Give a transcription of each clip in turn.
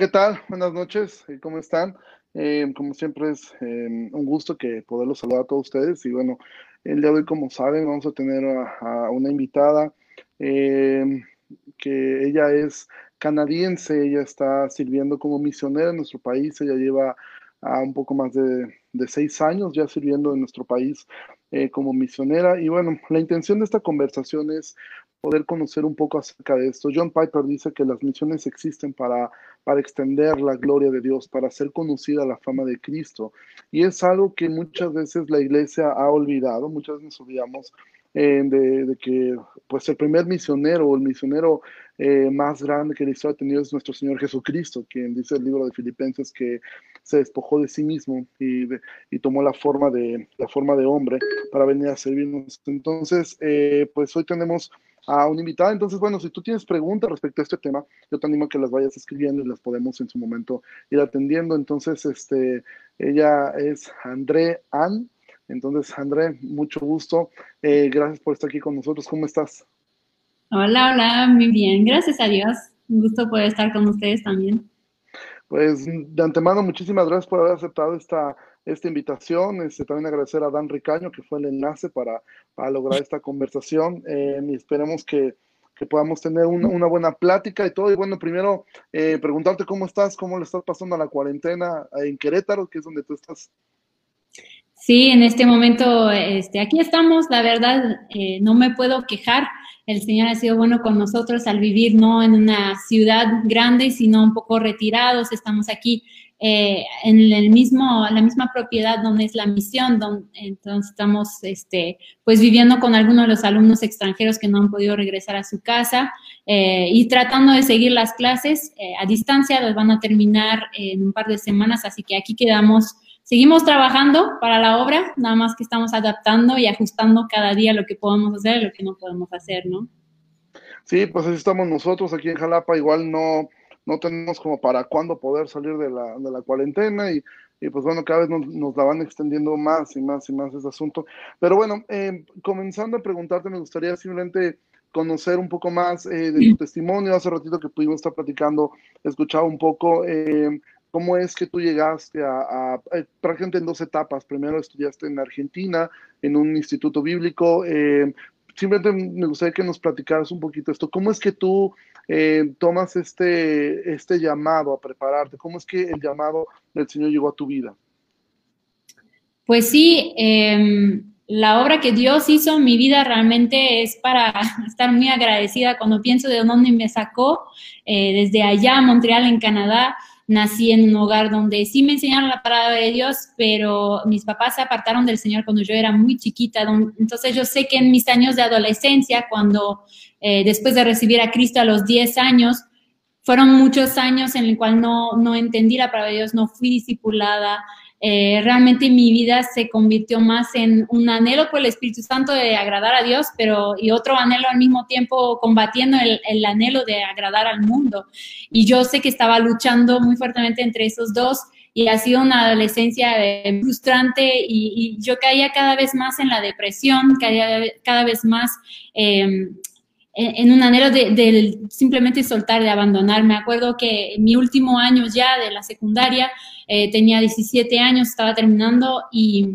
¿qué tal? Buenas noches, ¿cómo están? Eh, como siempre es eh, un gusto que poderlos saludar a todos ustedes y bueno, el día de hoy, como saben, vamos a tener a, una invitada eh, que ella es canadiense, ella está sirviendo como misionera en nuestro país, ella lleva a un poco más de, de, seis años ya sirviendo en nuestro país como misionera y bueno, la intención de esta conversación es poder conocer un poco acerca de esto. John Piper dice que las misiones existen para, para extender la gloria de Dios, para hacer conocida la fama de Cristo. Y es algo que muchas veces la iglesia ha olvidado, muchas veces nos olvidamos eh, de, que pues el primer misionero o el misionero eh, más grande que la historia ha tenido es nuestro Señor Jesucristo, quien dice el libro de Filipenses que se despojó de sí mismo y, y tomó la forma, de, la forma de hombre para venir a servirnos. Entonces, eh, pues hoy tenemos a una invitada. Entonces, bueno, si tú tienes preguntas respecto a este tema, yo te animo a que las vayas escribiendo y las podemos en su momento ir atendiendo. Entonces, este, ella es André Ann. Entonces, André, mucho gusto. Eh, gracias por estar aquí con nosotros. ¿Cómo estás? Hola, hola, muy bien. Gracias a Dios. Un gusto poder estar con ustedes también. Pues de antemano, muchísimas gracias por haber aceptado esta esta invitación. Este, también agradecer a Dan Ricaño, que fue el enlace para, para lograr esta conversación. Eh, y esperemos que, que podamos tener una, una, buena plática y todo. Y bueno, primero eh, preguntarte cómo estás, cómo le estás pasando a la cuarentena en Querétaro, que es donde tú estás. Sí, en este momento, este, aquí estamos, la verdad, eh, no me puedo quejar. El Señor ha sido bueno con nosotros al vivir no en una ciudad grande, sino un poco retirados. Estamos aquí eh, en el mismo, la misma propiedad donde es la misión, donde, entonces estamos este, pues viviendo con algunos de los alumnos extranjeros que no han podido regresar a su casa eh, y tratando de seguir las clases eh, a distancia, las van a terminar en un par de semanas, así que aquí quedamos, seguimos trabajando para la obra, nada más que estamos adaptando y ajustando cada día lo que podemos hacer y lo que no podemos hacer, ¿no? Sí, pues así estamos nosotros aquí en Jalapa, igual no no tenemos como para cuándo poder salir de la, de la cuarentena y, y, pues bueno, cada vez nos, nos, la van extendiendo más y más y más ese asunto. Pero bueno, eh, comenzando a preguntarte, me gustaría simplemente conocer un poco más eh, de tu testimonio. Hace ratito que pudimos estar platicando, escuchaba un poco eh, cómo es que tú llegaste a, a, a, prácticamente en dos etapas. Primero estudiaste en Argentina, en un instituto bíblico. simplemente me gustaría que nos platicaras un poquito esto. ¿Cómo es que tú eh, tomas este, este llamado a prepararte? ¿Cómo es que el llamado del Señor llegó a tu vida? Pues sí, eh, la obra que Dios hizo en mi vida realmente es para estar muy agradecida cuando pienso de dónde me sacó, eh, desde allá, Montreal, en Canadá nací en un hogar donde sí me enseñaron la palabra de Dios, pero mis papás se apartaron del Señor cuando yo era muy chiquita. Entonces yo sé que en mis años de adolescencia, cuando eh, después de recibir a Cristo a los 10 años, fueron muchos años en el cual no, no entendí la palabra de Dios, no fui discipulada, eh, realmente mi vida se convirtió más en un anhelo por el Espíritu Santo de agradar a Dios, pero y otro anhelo al mismo tiempo combatiendo el, anhelo de agradar al mundo. Y yo sé que estaba luchando muy fuertemente entre esos dos y ha sido una adolescencia eh, frustrante y, yo caía cada vez más en la depresión, caía cada vez más em, en un anhelo de, simplemente soltar, de abandonar. Me acuerdo que en mi último año ya de la secundaria, eh, tenía 17 años, estaba terminando y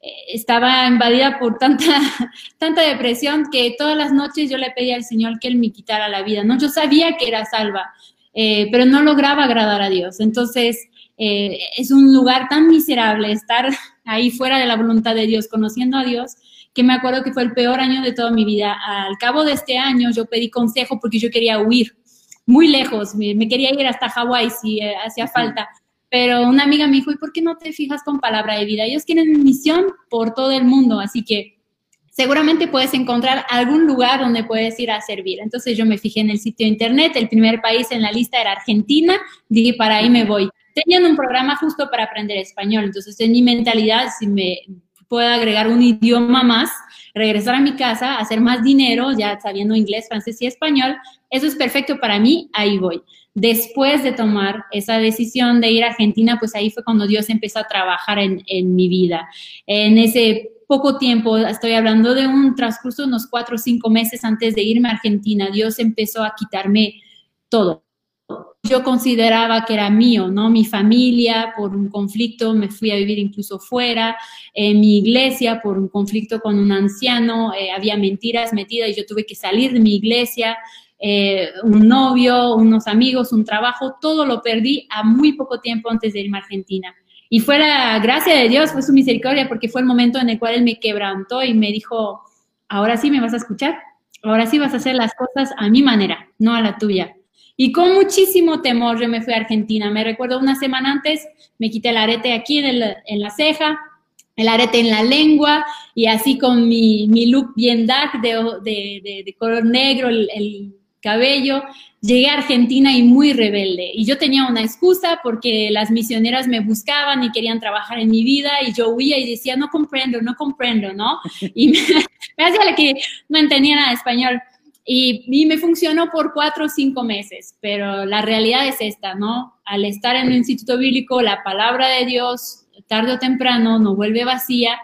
eh, estaba invadida por tanta, tanta depresión que todas las noches yo le pedía al Señor que Él me quitara la vida. ¿no? Yo sabía que era salva, eh, pero no lograba agradar a Dios. Entonces, es un lugar tan miserable estar ahí fuera de la voluntad de Dios, conociendo a Dios, que me acuerdo que fue el peor año de toda mi vida. Al cabo de este año yo pedí consejo porque yo quería huir muy lejos, me, quería ir hasta Hawái si eh, hacía falta. Pero una amiga me dijo, ¿y por qué no te fijas con palabra de vida? Ellos tienen misión por todo el mundo, así que seguramente puedes encontrar algún lugar donde puedes ir a servir. Entonces yo me fijé en el sitio de internet, el primer país en la lista era Argentina, dije, para ahí me voy. Tenían un programa justo para aprender español, entonces en mi mentalidad, si me pueda agregar un idioma más, regresar a mi casa, hacer más dinero, ya sabiendo inglés, francés y español, eso es perfecto para mí, ahí voy. Después de tomar esa decisión de ir a Argentina, pues ahí fue cuando Dios empezó a trabajar en, mi vida. En ese poco tiempo, estoy hablando de un transcurso de unos cuatro o cinco meses antes de irme a Argentina, Dios empezó a quitarme todo yo consideraba que era mío, ¿no? Mi familia, por un conflicto, me fui a vivir incluso fuera, en mi iglesia, por un conflicto con un anciano, eh, había mentiras metidas y yo tuve que salir de mi iglesia, eh, un novio, unos amigos, un trabajo, todo lo perdí a muy poco tiempo antes de irme a Argentina. Y fue la gracia de Dios, fue su misericordia, porque fue el momento en el cual Él me quebrantó y me dijo, ahora sí me vas a escuchar, ahora sí vas a hacer las cosas a mi manera, no a la tuya. Y con muchísimo temor yo me fui a Argentina. Me recuerdo una semana antes, me quité el arete aquí en, la ceja, el arete en la lengua y así con mi, look bien dark de, color negro, el, cabello. Llegué a Argentina y muy rebelde. Y yo tenía una excusa porque las misioneras me buscaban y querían trabajar en mi vida y yo huía y decía, no comprendo, no comprendo, ¿no? Y me, me hacía que no entendía nada de español. Y, me funcionó por cuatro o cinco meses, pero la realidad es esta, ¿no? Al estar en el instituto bíblico, la palabra de Dios, tarde o temprano, no vuelve vacía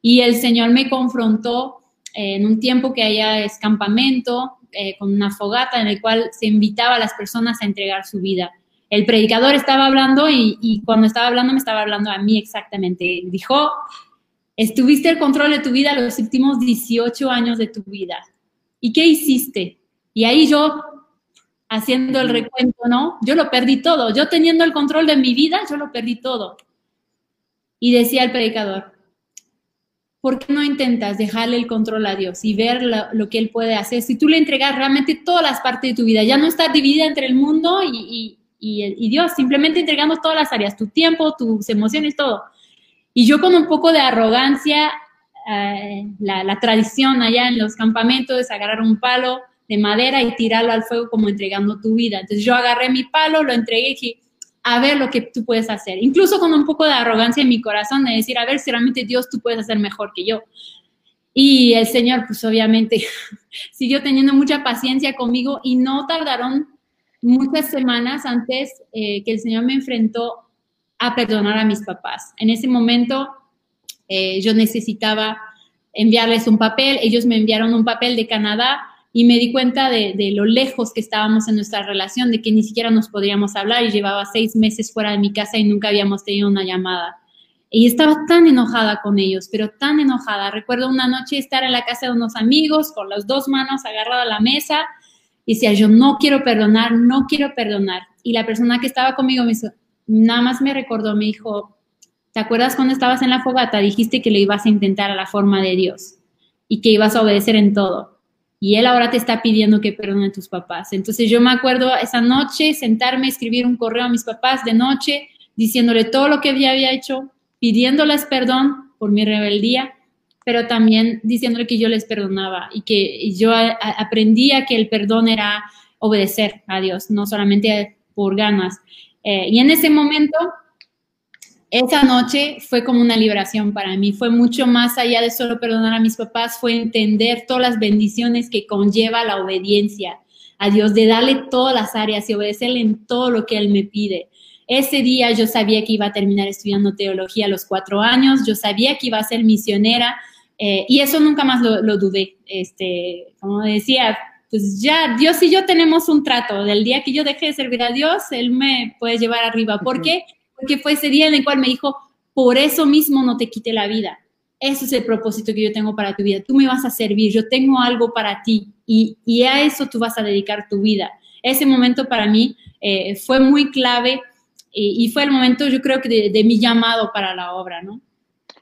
y el Señor me confrontó en un tiempo que haya escampamento, eh, con una fogata en el cual se invitaba a las personas a entregar su vida. El predicador estaba hablando y, y cuando estaba hablando me estaba hablando a mí exactamente. Dijo, estuviste el control de tu vida los últimos 18 años de tu vida ¿Y qué hiciste? Y ahí yo, haciendo el recuento, ¿no? Yo lo perdí todo. Yo teniendo el control de mi vida, yo lo perdí todo. Y decía el predicador, ¿por qué no intentas dejarle el control a Dios y ver lo, que Él puede hacer? Si tú le entregas realmente todas las partes de tu vida, ya no está dividida entre el mundo y, y Dios, simplemente entregando todas las áreas, tu tiempo, tus emociones, todo. Y yo con un poco de arrogancia eh, la, tradición allá en los campamentos es agarrar un palo de madera y tirarlo al fuego como entregando tu vida. Entonces yo agarré mi palo, lo entregué y dije, a ver lo que tú puedes hacer. Incluso con un poco de arrogancia en mi corazón de decir, a ver si realmente Dios tú puedes hacer mejor que yo. Y el Señor, pues obviamente, siguió teniendo mucha paciencia conmigo y no tardaron muchas semanas antes eh, que el Señor me enfrentó a perdonar a mis papás. En ese momento eh, yo necesitaba enviarles un papel, ellos me enviaron un papel de Canadá y me di cuenta de, lo lejos que estábamos en nuestra relación, de que ni siquiera nos podríamos hablar y llevaba seis meses fuera de mi casa y nunca habíamos tenido una llamada. Y estaba tan enojada con ellos, pero tan enojada. Recuerdo una noche estar en la casa de unos amigos con las dos manos agarradas a la mesa y decía, yo no quiero perdonar, no quiero perdonar. Y la persona que estaba conmigo me hizo, nada más me recordó, me dijo, ¿Te acuerdas cuando estabas en la fogata? Dijiste que lo ibas a intentar a la forma de Dios y que ibas a obedecer en todo. Y Él ahora te está pidiendo que perdone a tus papás. Entonces yo me acuerdo esa noche sentarme, escribir un correo a mis papás de noche, diciéndole todo lo que había hecho, pidiéndoles perdón por mi rebeldía, pero también diciéndole que yo les perdonaba y que yo aprendía que el perdón era obedecer a Dios, no solamente por ganas. Eh, y en ese momento esa noche fue como una liberación para mí, fue mucho más allá de solo perdonar a mis papás, fue entender todas las bendiciones que conlleva la obediencia a Dios, de darle todas las áreas y obedecerle en todo lo que Él me pide. Ese día yo sabía que iba a terminar estudiando teología a los cuatro años, yo sabía que iba a ser misionera eh, y eso nunca más lo, dudé. Este, como decía, pues ya Dios y yo tenemos un trato. Del día que yo dejé de servir a Dios, Él me puede llevar arriba. ¿Por qué? Porque fue ese día en el cual me dijo, por eso mismo no te quite la vida. Eso es el propósito que yo tengo para tu vida. Tú me vas a servir, yo tengo algo para ti y, y a eso tú vas a dedicar tu vida. Ese momento para mí eh, fue muy clave y, fue el momento, yo creo que de, mi llamado para la obra, ¿no?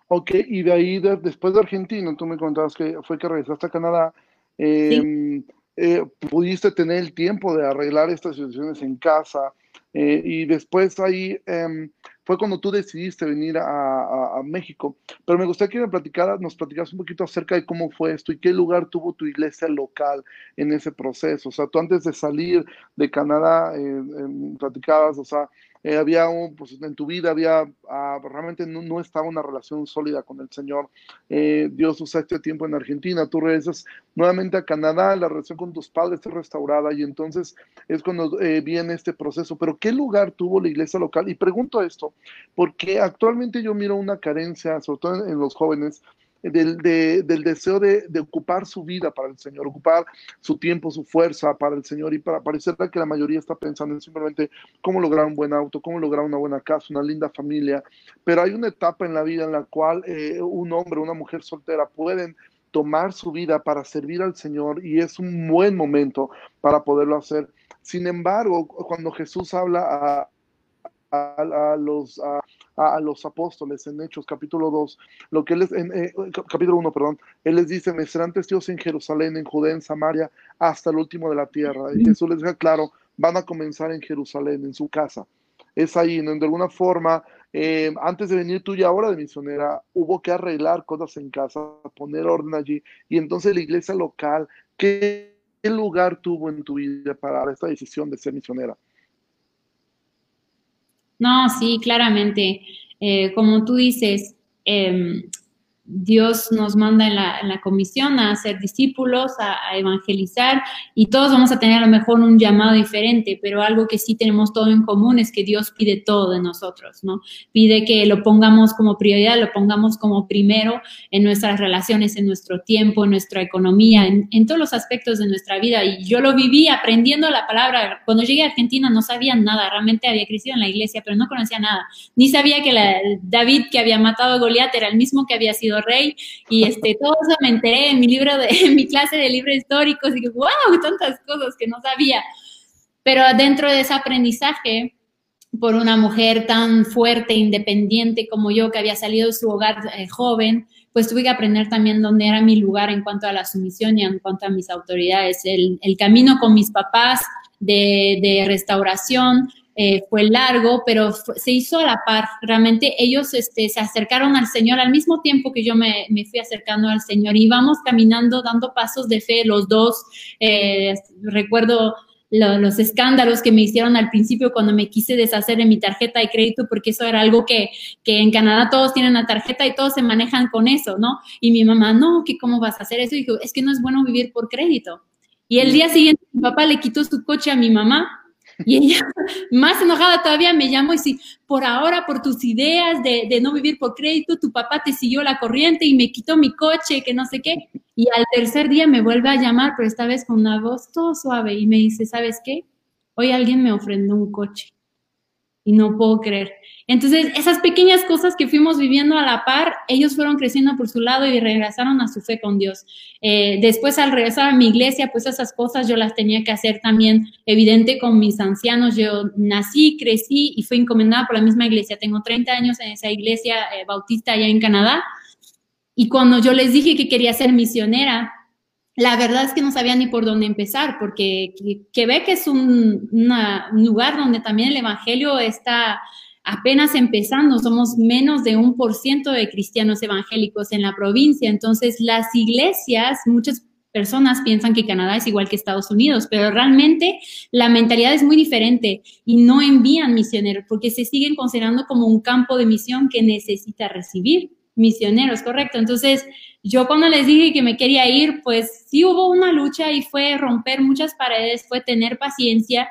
Ok, y de ahí, después de Argentina, tú me contabas que fue que regresaste a Canadá. Em, eh, pudiste tener el tiempo de arreglar estas situaciones en casa, eh, y después ahí em, fue cuando tú decidiste venir a, México. Pero me gustaría que me platicaras, nos platicaras un poquito acerca de cómo fue esto y qué lugar tuvo tu iglesia local en ese proceso. O sea, tú antes de salir de Canadá, eh, em, platicabas, o sea, eh, había un, pues en tu vida había, ah, realmente no, estaba una relación sólida con el Señor. Eh, Dios usa este tiempo en Argentina, tú regresas nuevamente a Canadá, la relación con tus padres está restaurada y entonces es cuando eh, viene este proceso. Pero ¿qué lugar tuvo la iglesia local? Y pregunto esto, porque actualmente yo miro una carencia, sobre todo en, los jóvenes, del, del deseo de, ocupar su vida para el Señor, ocupar su tiempo, su fuerza para el Señor y para parecer que la mayoría está pensando en simplemente cómo lograr un buen auto, cómo lograr una buena casa, una linda familia, pero hay una etapa en la vida en la cual eh, un hombre, una mujer soltera pueden tomar su vida para servir al Señor y es un buen momento para poderlo hacer. Sin embargo, cuando Jesús habla a, a, los, los apóstoles en Hechos capítulo 2, lo que él es, en, eh, capítulo 1, perdón, él les dice, me serán testigos en Jerusalén, en Judea, en Samaria, hasta el último de la tierra. Y Jesús les deja claro, van a comenzar en Jerusalén, en su casa. Es ahí, donde de alguna forma, eh, antes de venir tú ya ahora de misionera, hubo que arreglar cosas en casa, poner orden allí. Y entonces la iglesia local, ¿qué lugar tuvo en tu vida para esta decisión de ser misionera? No, sí, claramente. Eh, como tú dices, eh, Dios nos manda en la, comisión a ser discípulos, a, evangelizar y todos vamos a tener a lo mejor un llamado diferente, pero algo que sí tenemos todo en común es que Dios pide todo de nosotros, ¿no? Pide que lo pongamos como prioridad, lo pongamos como primero en nuestras relaciones, en nuestro tiempo, en nuestra economía, en, todos los aspectos de nuestra vida. Y yo lo viví aprendiendo la palabra. Cuando llegué a Argentina no sabía nada, realmente había crecido en la iglesia, pero no conocía nada. Ni sabía que David que había matado a Goliat era el mismo que había sido rey y este, todo eso me enteré en mi libro, de, en mi clase de libros históricos y que, wow, tantas cosas que no sabía. Pero dentro de ese aprendizaje, por una mujer tan fuerte, independiente como yo, que había salido de su hogar eh, joven, pues tuve que aprender también dónde era mi lugar en cuanto a la sumisión y en cuanto a mis autoridades. El, el camino con mis papás de, de restauración, eh, fue largo, pero se hizo a la par. Realmente ellos este, se acercaron al Señor al mismo tiempo que yo me, me fui acercando al Señor. Íbamos caminando, dando pasos de fe los dos. Eh, recuerdo los escándalos que me hicieron al principio cuando me quise deshacer de mi tarjeta de crédito, porque eso era algo que, que en Canadá todos tienen una tarjeta y todos se manejan con eso, ¿no? Y mi mamá, no, ¿qué, ¿cómo vas a hacer eso? Y dijo, es que no es bueno vivir por crédito. Y el día siguiente mi papá le quitó su coche a mi mamá y ella, más enojada todavía, me llamó y si por ahora, por tus ideas de, de, no vivir por crédito, tu papá te siguió la corriente y me quitó mi coche, que no sé qué. Y al tercer día me vuelve a llamar, pero esta vez con una voz todo suave y me dice, ¿sabes qué? Hoy alguien me ofrendó un coche y no puedo creer. Entonces, esas pequeñas cosas que fuimos viviendo a la par, ellos fueron creciendo por su lado y regresaron a su fe con Dios. Eh, después, al regresar a mi iglesia, pues esas cosas yo las tenía que hacer también evidente con mis ancianos. Yo nací, crecí y fui encomendada por la misma iglesia. Tengo 30 años en esa iglesia eh, bautista allá en Canadá. Y cuando yo les dije que quería ser misionera, la verdad es que no sabía ni por dónde empezar, porque Quebec es un, un lugar donde también el Evangelio está apenas empezando, somos menos de un por ciento de cristianos evangélicos en la provincia, entonces las iglesias, muchas personas piensan que Canadá es igual que Estados Unidos, pero realmente la mentalidad es muy diferente y no envían misioneros porque se siguen considerando como un campo de misión que necesita recibir misioneros, correcto. Entonces, yo cuando les dije que me quería ir, pues sí hubo una lucha y fue romper muchas paredes, fue tener paciencia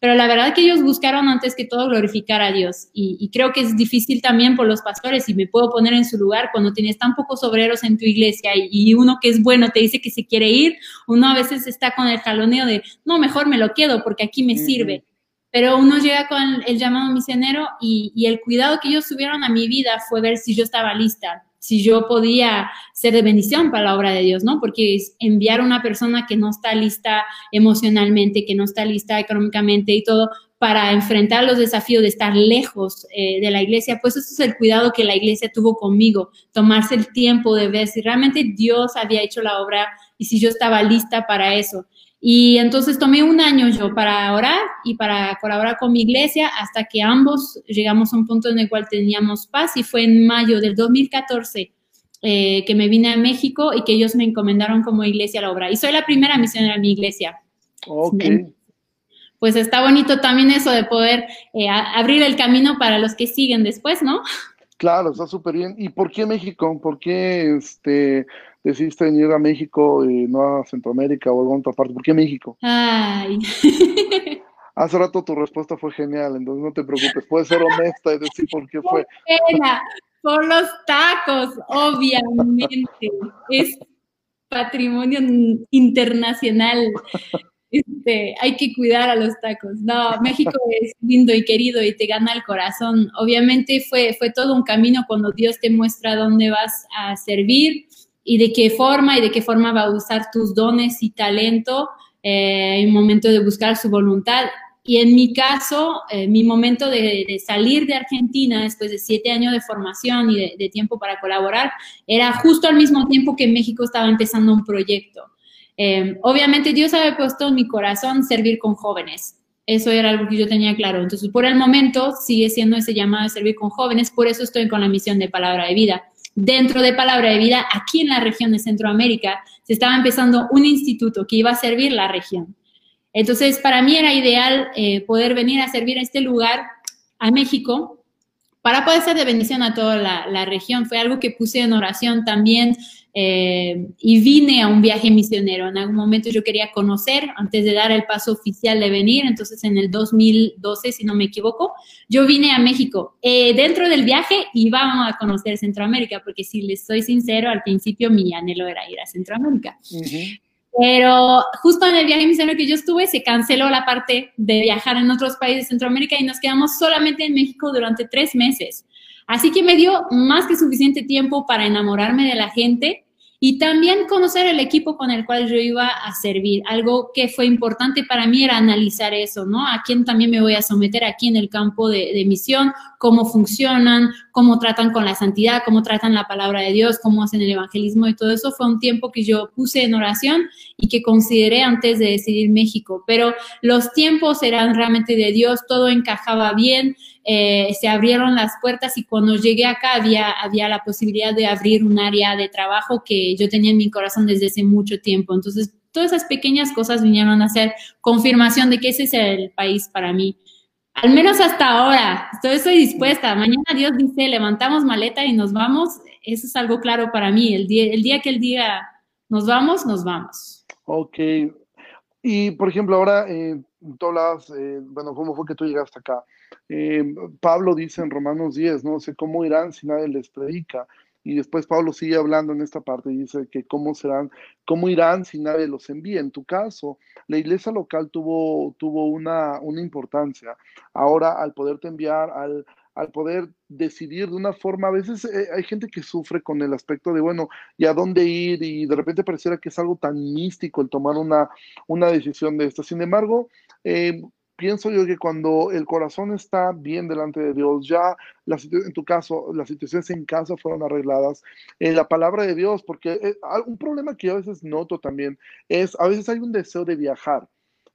pero la verdad que ellos buscaron antes que todo glorificar a Dios. Y, creo que es difícil también por los pastores, y me puedo poner en su lugar, cuando tienes tan pocos obreros en tu iglesia y, uno que es bueno te dice que se quiere ir, uno a veces está con el jaloneo de, no, mejor me lo quedo porque aquí me sirve. Pero uno llega con el llamado misionero y, el cuidado que ellos tuvieron a mi vida fue ver si yo estaba lista, si yo podía ser de bendición para la obra de Dios, ¿no? Porque enviar a una persona que no está lista emocionalmente, que no está lista económicamente y todo, para enfrentar los desafíos de estar lejos eh, de la iglesia, pues eso es el cuidado que la iglesia tuvo conmigo, tomarse el tiempo de ver si realmente Dios había hecho la obra y si yo estaba lista para eso. Y entonces tomé un año yo para orar y para colaborar con mi iglesia hasta que ambos llegamos a un punto en el cual teníamos paz y fue en mayo del 2014 eh, que me vine a México y que ellos me encomendaron como iglesia la obra. Y soy la primera misionera en mi iglesia. Ok. Pues está bonito también eso de poder eh, abrir el camino para los que siguen después, ¿no? Claro, está súper bien. ¿Y por qué México? ¿Por qué este, decidiste venir a México y no a Centroamérica o alguna otra parte? ¿Por qué México? Ay. Hace rato tu respuesta fue genial, entonces no te preocupes, puedes ser honesta y decir por qué fue. Pena. Por los tacos, obviamente. Es patrimonio internacional. Este, hay que cuidar a los tacos. No, México es lindo y querido y te gana el corazón. Obviamente fue, fue todo un camino cuando Dios te muestra dónde vas a servir y de qué forma y de qué forma va a usar tus dones y talento eh, en momento de buscar su voluntad. Y en mi caso, eh, mi momento de, salir de Argentina después de siete años de formación y de, tiempo para colaborar era justo al mismo tiempo que México estaba empezando un proyecto. Eh, obviamente Dios había puesto en mi corazón servir con jóvenes. Eso era algo que yo tenía claro. Entonces, por el momento sigue siendo ese llamado de servir con jóvenes. Por eso estoy con la misión de Palabra de Vida. Dentro de Palabra de Vida, aquí en la región de Centroamérica, se estaba empezando un instituto que iba a servir la región. Entonces, para mí era ideal eh, poder venir a servir a este lugar, a México, para poder ser de bendición a toda la, región. Fue algo que puse en oración también eh, y vine a un viaje misionero. En algún momento yo quería conocer antes de dar el paso oficial de venir, entonces en el 2012, si no me equivoco, yo vine a México. Eh, dentro del viaje íbamos a conocer Centroamérica, porque si les soy sincero, al principio mi anhelo era ir a Centroamérica. Pero justo en el viaje misionero que yo estuve, se canceló la parte de viajar en otros países de Centroamérica y nos quedamos solamente en México durante tres meses. Así que me dio más que suficiente tiempo para enamorarme de la gente y también conocer el equipo con el cual yo iba a servir. Algo que fue importante para mí era analizar eso, ¿no? A quién también me voy a someter aquí en el campo de, de, misión, cómo funcionan, cómo tratan con la santidad, cómo tratan la palabra de Dios, cómo hacen el evangelismo y todo eso fue un tiempo que yo puse en oración y que consideré antes de decidir México. Pero los tiempos eran realmente de Dios, todo encajaba bien. Eh, se abrieron las puertas y cuando llegué acá había, había la posibilidad de abrir un área de trabajo que yo tenía en mi corazón desde hace mucho tiempo. Entonces, todas esas pequeñas cosas vinieron a ser confirmación de que ese es el país para mí. Al menos hasta ahora, estoy, estoy dispuesta. Mañana Dios dice, levantamos maleta y nos vamos. Eso es algo claro para mí. El día, el día que él diga, nos vamos, nos vamos. Ok. Y, por ejemplo, ahora, eh, hablas, eh, bueno, ¿cómo fue que tú llegaste acá? Eh, Pablo dice en Romanos 10, no sé cómo irán si nadie les predica. Y después Pablo sigue hablando en esta parte y dice que cómo serán, cómo irán si nadie los envía. En tu caso, la iglesia local tuvo, tuvo una, una importancia. Ahora, al poderte enviar, al, al poder decidir de una forma, a veces eh, hay gente que sufre con el aspecto de, bueno, ¿y a dónde ir? Y de repente pareciera que es algo tan místico el tomar una, una decisión de esta. Sin embargo, eh, pienso yo que cuando el corazón está bien delante de Dios, ya en tu caso, las situaciones en casa fueron arregladas, en la palabra de Dios, porque eh, un problema que yo a veces noto también es, a veces hay un deseo de viajar.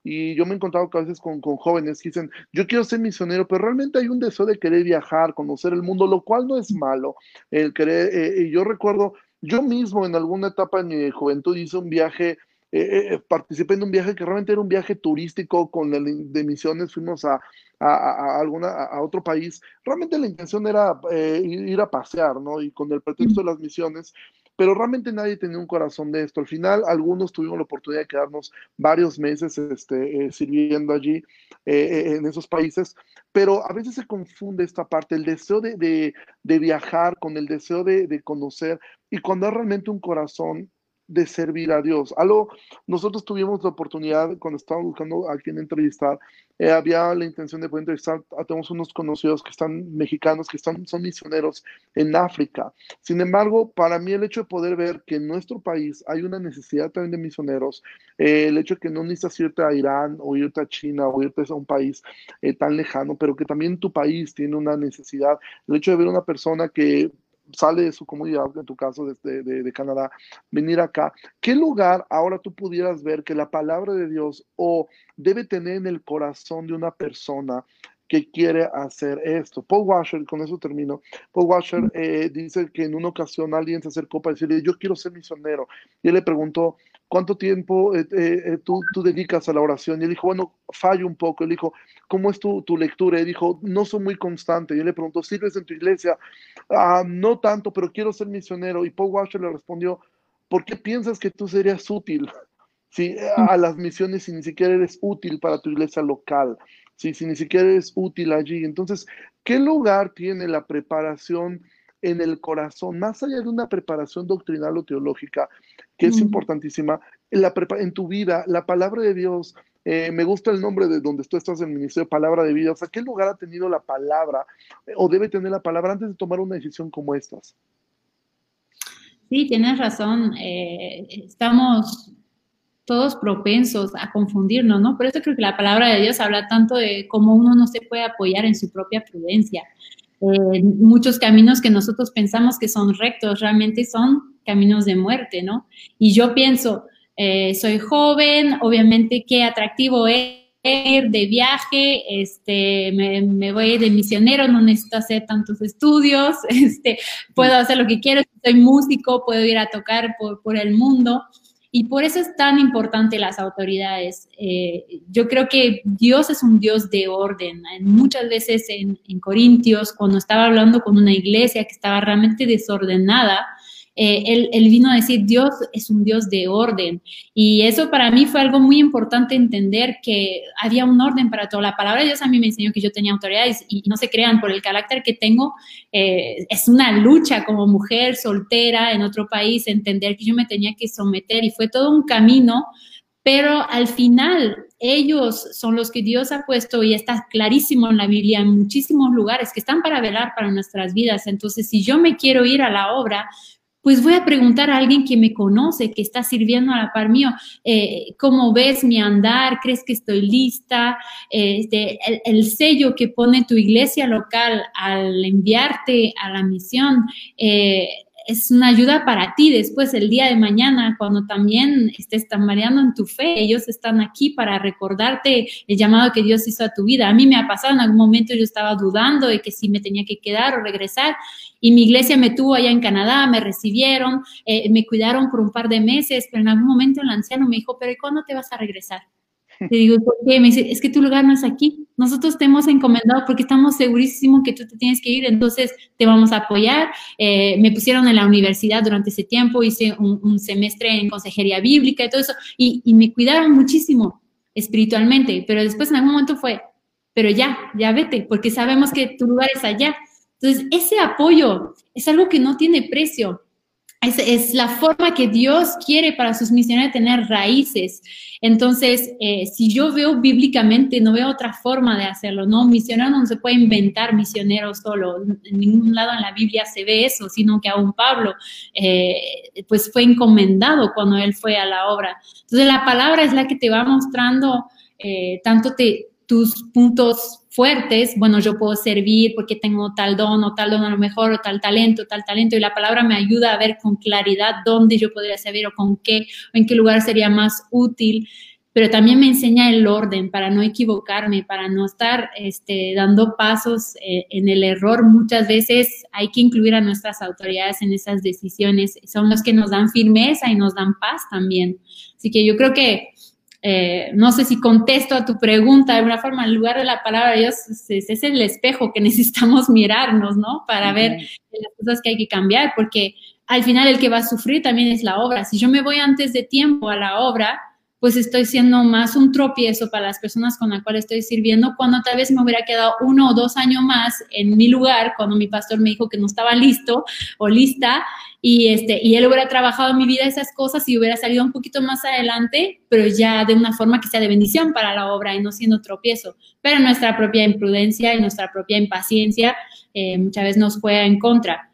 Y yo me he encontrado que a veces con, jóvenes que dicen, yo quiero ser misionero, pero realmente hay un deseo de querer viajar, conocer el mundo, lo cual no es malo. El querer, eh, yo recuerdo, yo mismo en alguna etapa de mi juventud hice un viaje eh, eh, participé en un viaje que realmente era un viaje turístico con de misiones, fuimos a, a, alguna, a otro país. Realmente la intención era eh, ir a pasear, ¿no? Y con el pretexto de las misiones, pero realmente nadie tenía un corazón de esto. Al final, algunos tuvimos la oportunidad de quedarnos varios meses este, sirviendo allí en esos países, pero a veces se confunde esta parte, el deseo de, de, de viajar con el deseo de, de conocer, y cuando hay realmente un corazón de servir a Dios. Algo, nosotros tuvimos la oportunidad, cuando estábamos buscando a quien entrevistar, eh, había la intención de poder entrevistar, a, tenemos unos conocidos que están mexicanos, que están, son misioneros en África. Sin embargo, para mí el hecho de poder ver que en nuestro país hay una necesidad también de misioneros, eh, el hecho de que no necesitas irte a Irán o irte a China o irte a un país eh, tan lejano, pero que también tu país tiene una necesidad, el hecho de ver una persona que sale de su comunidad, en tu caso de, Canadá, venir acá, ¿qué lugar ahora tú pudieras ver que la palabra de Dios o debe tener en el corazón de una persona que quiere hacer esto. Paul Washer, con eso termino, Paul Washer eh, dice que en una ocasión alguien se acercó para decirle, yo quiero ser misionero. Y él le preguntó, ¿cuánto tiempo eh, eh, tú, tú, dedicas a la oración? Y él dijo, bueno, fallo un poco. Él dijo, ¿cómo es tu, tu lectura? Él dijo, no soy muy constante. Y él le preguntó, ¿sirves en tu iglesia? Ah, no tanto, pero quiero ser misionero. Y Paul Washer le respondió, ¿por qué piensas que tú serías útil? ¿sí? a las misiones si ni siquiera eres útil para tu iglesia local si, si ni siquiera es útil allí. Entonces, ¿qué lugar tiene la preparación en el corazón, más allá de una preparación doctrinal o teológica, que es importantísima, en, la en tu vida, la palabra de Dios, eh, me gusta el nombre de donde tú estás en el Ministerio de Palabra de Vida, o sea, ¿qué lugar ha tenido la palabra eh, o debe tener la palabra antes de tomar una decisión como estas? Sí, tienes razón. Eh, estamos todos propensos a confundirnos, ¿no? Por eso creo que la palabra de Dios habla tanto de cómo uno no se puede apoyar en su propia prudencia. Eh, muchos caminos que nosotros pensamos que son rectos realmente son caminos de muerte, ¿no? Y yo pienso, eh, soy joven, obviamente qué atractivo es ir de viaje, este, me, voy de misionero, no necesito hacer tantos estudios, este, puedo hacer lo que quiero, soy músico, puedo ir a tocar por el mundo. Y por eso es tan importante las autoridades. Eh, yo creo que Dios es un Dios de orden. Muchas veces en, en Corintios, cuando estaba hablando con una iglesia que estaba realmente desordenada, eh, él, vino a decir, Dios es un Dios de orden. Y eso para mí fue algo muy importante entender que había un orden para todo. La palabra Dios a mí me enseñó que yo tenía autoridades y, no se crean por el carácter que tengo. Eh, es una lucha como mujer soltera en otro país, entender que yo me tenía que someter y fue todo un camino. Pero al final, ellos son los que Dios ha puesto y está clarísimo en la Biblia en muchísimos lugares que están para velar para nuestras vidas. Entonces, si yo me quiero ir a la obra, pues voy a preguntar a alguien que me conoce, que está sirviendo a la par mío, eh, ¿cómo ves mi andar? ¿Crees que estoy lista? Este, el, sello que pone tu iglesia local al enviarte a la misión, eh, es una ayuda para ti después el día de mañana cuando también estés tambaleando en tu fe. Ellos están aquí para recordarte el llamado que Dios hizo a tu vida. A mí me ha pasado en algún momento yo estaba dudando de que si me tenía que quedar o regresar y mi iglesia me tuvo allá en Canadá, me recibieron, eh, me cuidaron por un par de meses, pero en algún momento el anciano me dijo, pero ¿y cuándo te vas a regresar? Le digo, ¿por qué? Me dice, es que tu lugar no es aquí. Nosotros te hemos encomendado porque estamos segurísimos que tú te tienes que ir, entonces te vamos a apoyar. Eh, me pusieron en la universidad durante ese tiempo, hice un, semestre en consejería bíblica y todo eso, y, y, me cuidaron muchísimo espiritualmente, pero después en algún momento fue, pero ya, ya vete, porque sabemos que tu lugar es allá. Entonces, ese apoyo es algo que no tiene precio. Es, es, la forma que Dios quiere para sus misioneros tener raíces. Entonces, eh, si yo veo bíblicamente, no veo otra forma de hacerlo, ¿no? Misionero no se puede inventar misionero solo. En ningún lado en la Biblia se ve eso, sino que aún Pablo, eh, pues fue encomendado cuando él fue a la obra. Entonces, la palabra es la que te va mostrando eh, tanto te, tus puntos fuertes, bueno, yo puedo servir porque tengo tal don o tal don a lo mejor o tal talento, tal talento, y la palabra me ayuda a ver con claridad dónde yo podría servir o con qué, o en qué lugar sería más útil, pero también me enseña el orden para no equivocarme, para no estar este, dando pasos eh, en el error. Muchas veces hay que incluir a nuestras autoridades en esas decisiones, son los que nos dan firmeza y nos dan paz también. Así que yo creo que eh, no sé si contesto a tu pregunta de alguna forma, en lugar de la palabra de Dios, es, es el espejo que necesitamos mirarnos, ¿no? Para ver las cosas que hay que cambiar, porque al final el que va a sufrir también es la obra. Si yo me voy antes de tiempo a la obra, pues estoy siendo más un tropiezo para las personas con las cuales estoy sirviendo, cuando tal vez me hubiera quedado uno o dos años más en mi lugar, cuando mi pastor me dijo que no estaba listo o lista, y, este, y él hubiera trabajado en mi vida esas cosas y hubiera salido un poquito más adelante, pero ya de una forma que sea de bendición para la obra y no siendo tropiezo. Pero nuestra propia imprudencia y nuestra propia impaciencia eh, muchas veces nos juega en contra.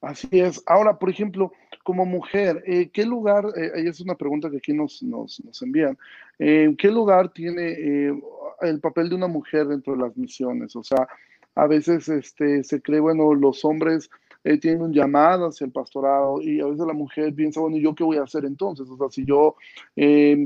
Así es. Ahora, por ejemplo, como mujer, eh, ¿qué lugar, eh, es una pregunta que aquí nos, nos, nos envían, eh, ¿qué lugar tiene eh, el papel de una mujer dentro de las misiones? O sea, a veces este, se cree, bueno, los hombres eh, tienen un llamado hacia el pastorado y a veces la mujer piensa, bueno, ¿y yo qué voy a hacer entonces? O sea, si yo,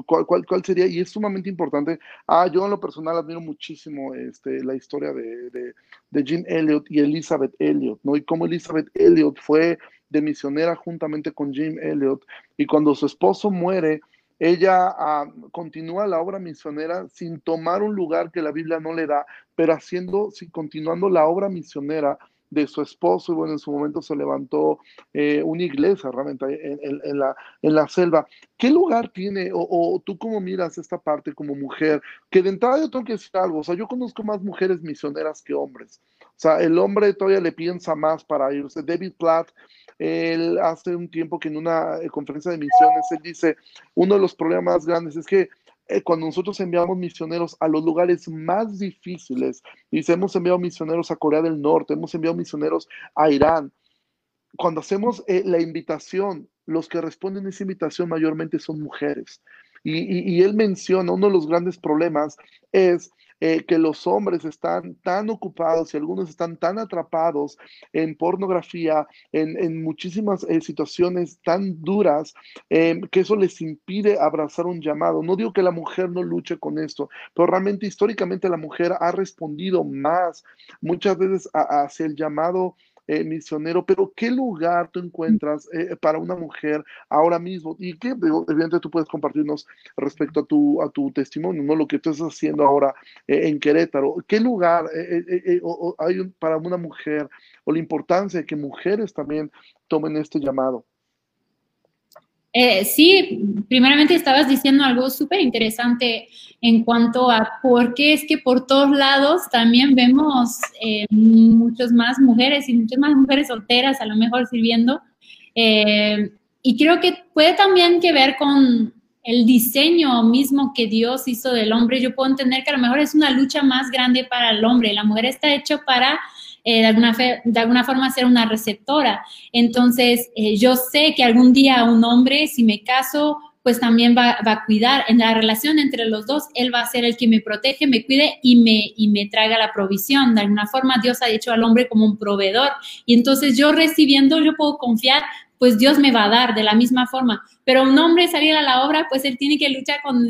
¿cuál, cuál, cuál, sería? Y es sumamente importante. Ah, yo en lo personal admiro muchísimo este, la historia de, de, de Jean Elliot y Elizabeth Elliot, ¿no? Y cómo Elizabeth Elliot fue de misionera juntamente con Jim Elliot. Y cuando su esposo muere, ella uh, continúa la obra misionera sin tomar un lugar que la Biblia no le da, pero haciendo, sí, continuando la obra misionera de su esposo y bueno, en su momento se levantó eh, una iglesia realmente en, en, en, la, en la selva. ¿Qué lugar tiene o, o, tú cómo miras esta parte como mujer? Que de entrada yo tengo que decir algo, o sea, yo conozco más mujeres misioneras que hombres. O sea, el hombre todavía le piensa más para irse. David Platt, él hace un tiempo que en una eh, conferencia de misiones, él dice, uno de los problemas más grandes es que eh, cuando nosotros enviamos misioneros a los lugares más difíciles, dice, hemos enviado misioneros a Corea del Norte, hemos enviado misioneros a Irán, cuando hacemos eh, la invitación, los que responden a esa invitación mayormente son mujeres. Y, él menciona, uno de los grandes problemas es eh, que los hombres están tan ocupados y algunos están tan atrapados en pornografía, en, muchísimas eh, situaciones tan duras, em, que eso les impide abrazar un llamado. No digo que la mujer no luche con esto, pero realmente históricamente la mujer ha respondido más muchas veces hacia el llamado eh, misionero, pero ¿qué lugar tú encuentras eh, para una mujer ahora mismo? Y qué, evidentemente tú puedes compartirnos respecto a tu, a tu testimonio, ¿no? Lo que tú estás haciendo ahora eh, en Querétaro. ¿Qué lugar hay para una mujer o la importancia de que mujeres también tomen este llamado? Eh, sí, primeramente estabas diciendo algo súper interesante en cuanto a por qué es que por todos lados también vemos eh, muchas más mujeres y muchas más mujeres solteras a lo mejor sirviendo. Eh, y creo que puede también que ver con el diseño mismo que Dios hizo del hombre. Yo puedo entender que a lo mejor es una lucha más grande para el hombre. La mujer está hecha para eh, de, alguna de alguna forma ser una receptora. Entonces, eh, yo sé que algún día un hombre, si me caso, pues también va, a cuidar en la relación entre los dos, él va a ser el que me protege, me cuide y me, y me traiga la provisión. De alguna forma Dios ha hecho al hombre como un proveedor y entonces yo recibiendo, yo puedo confiar, pues Dios me va a dar de la misma forma. Pero un hombre salir a la obra, pues él tiene que luchar con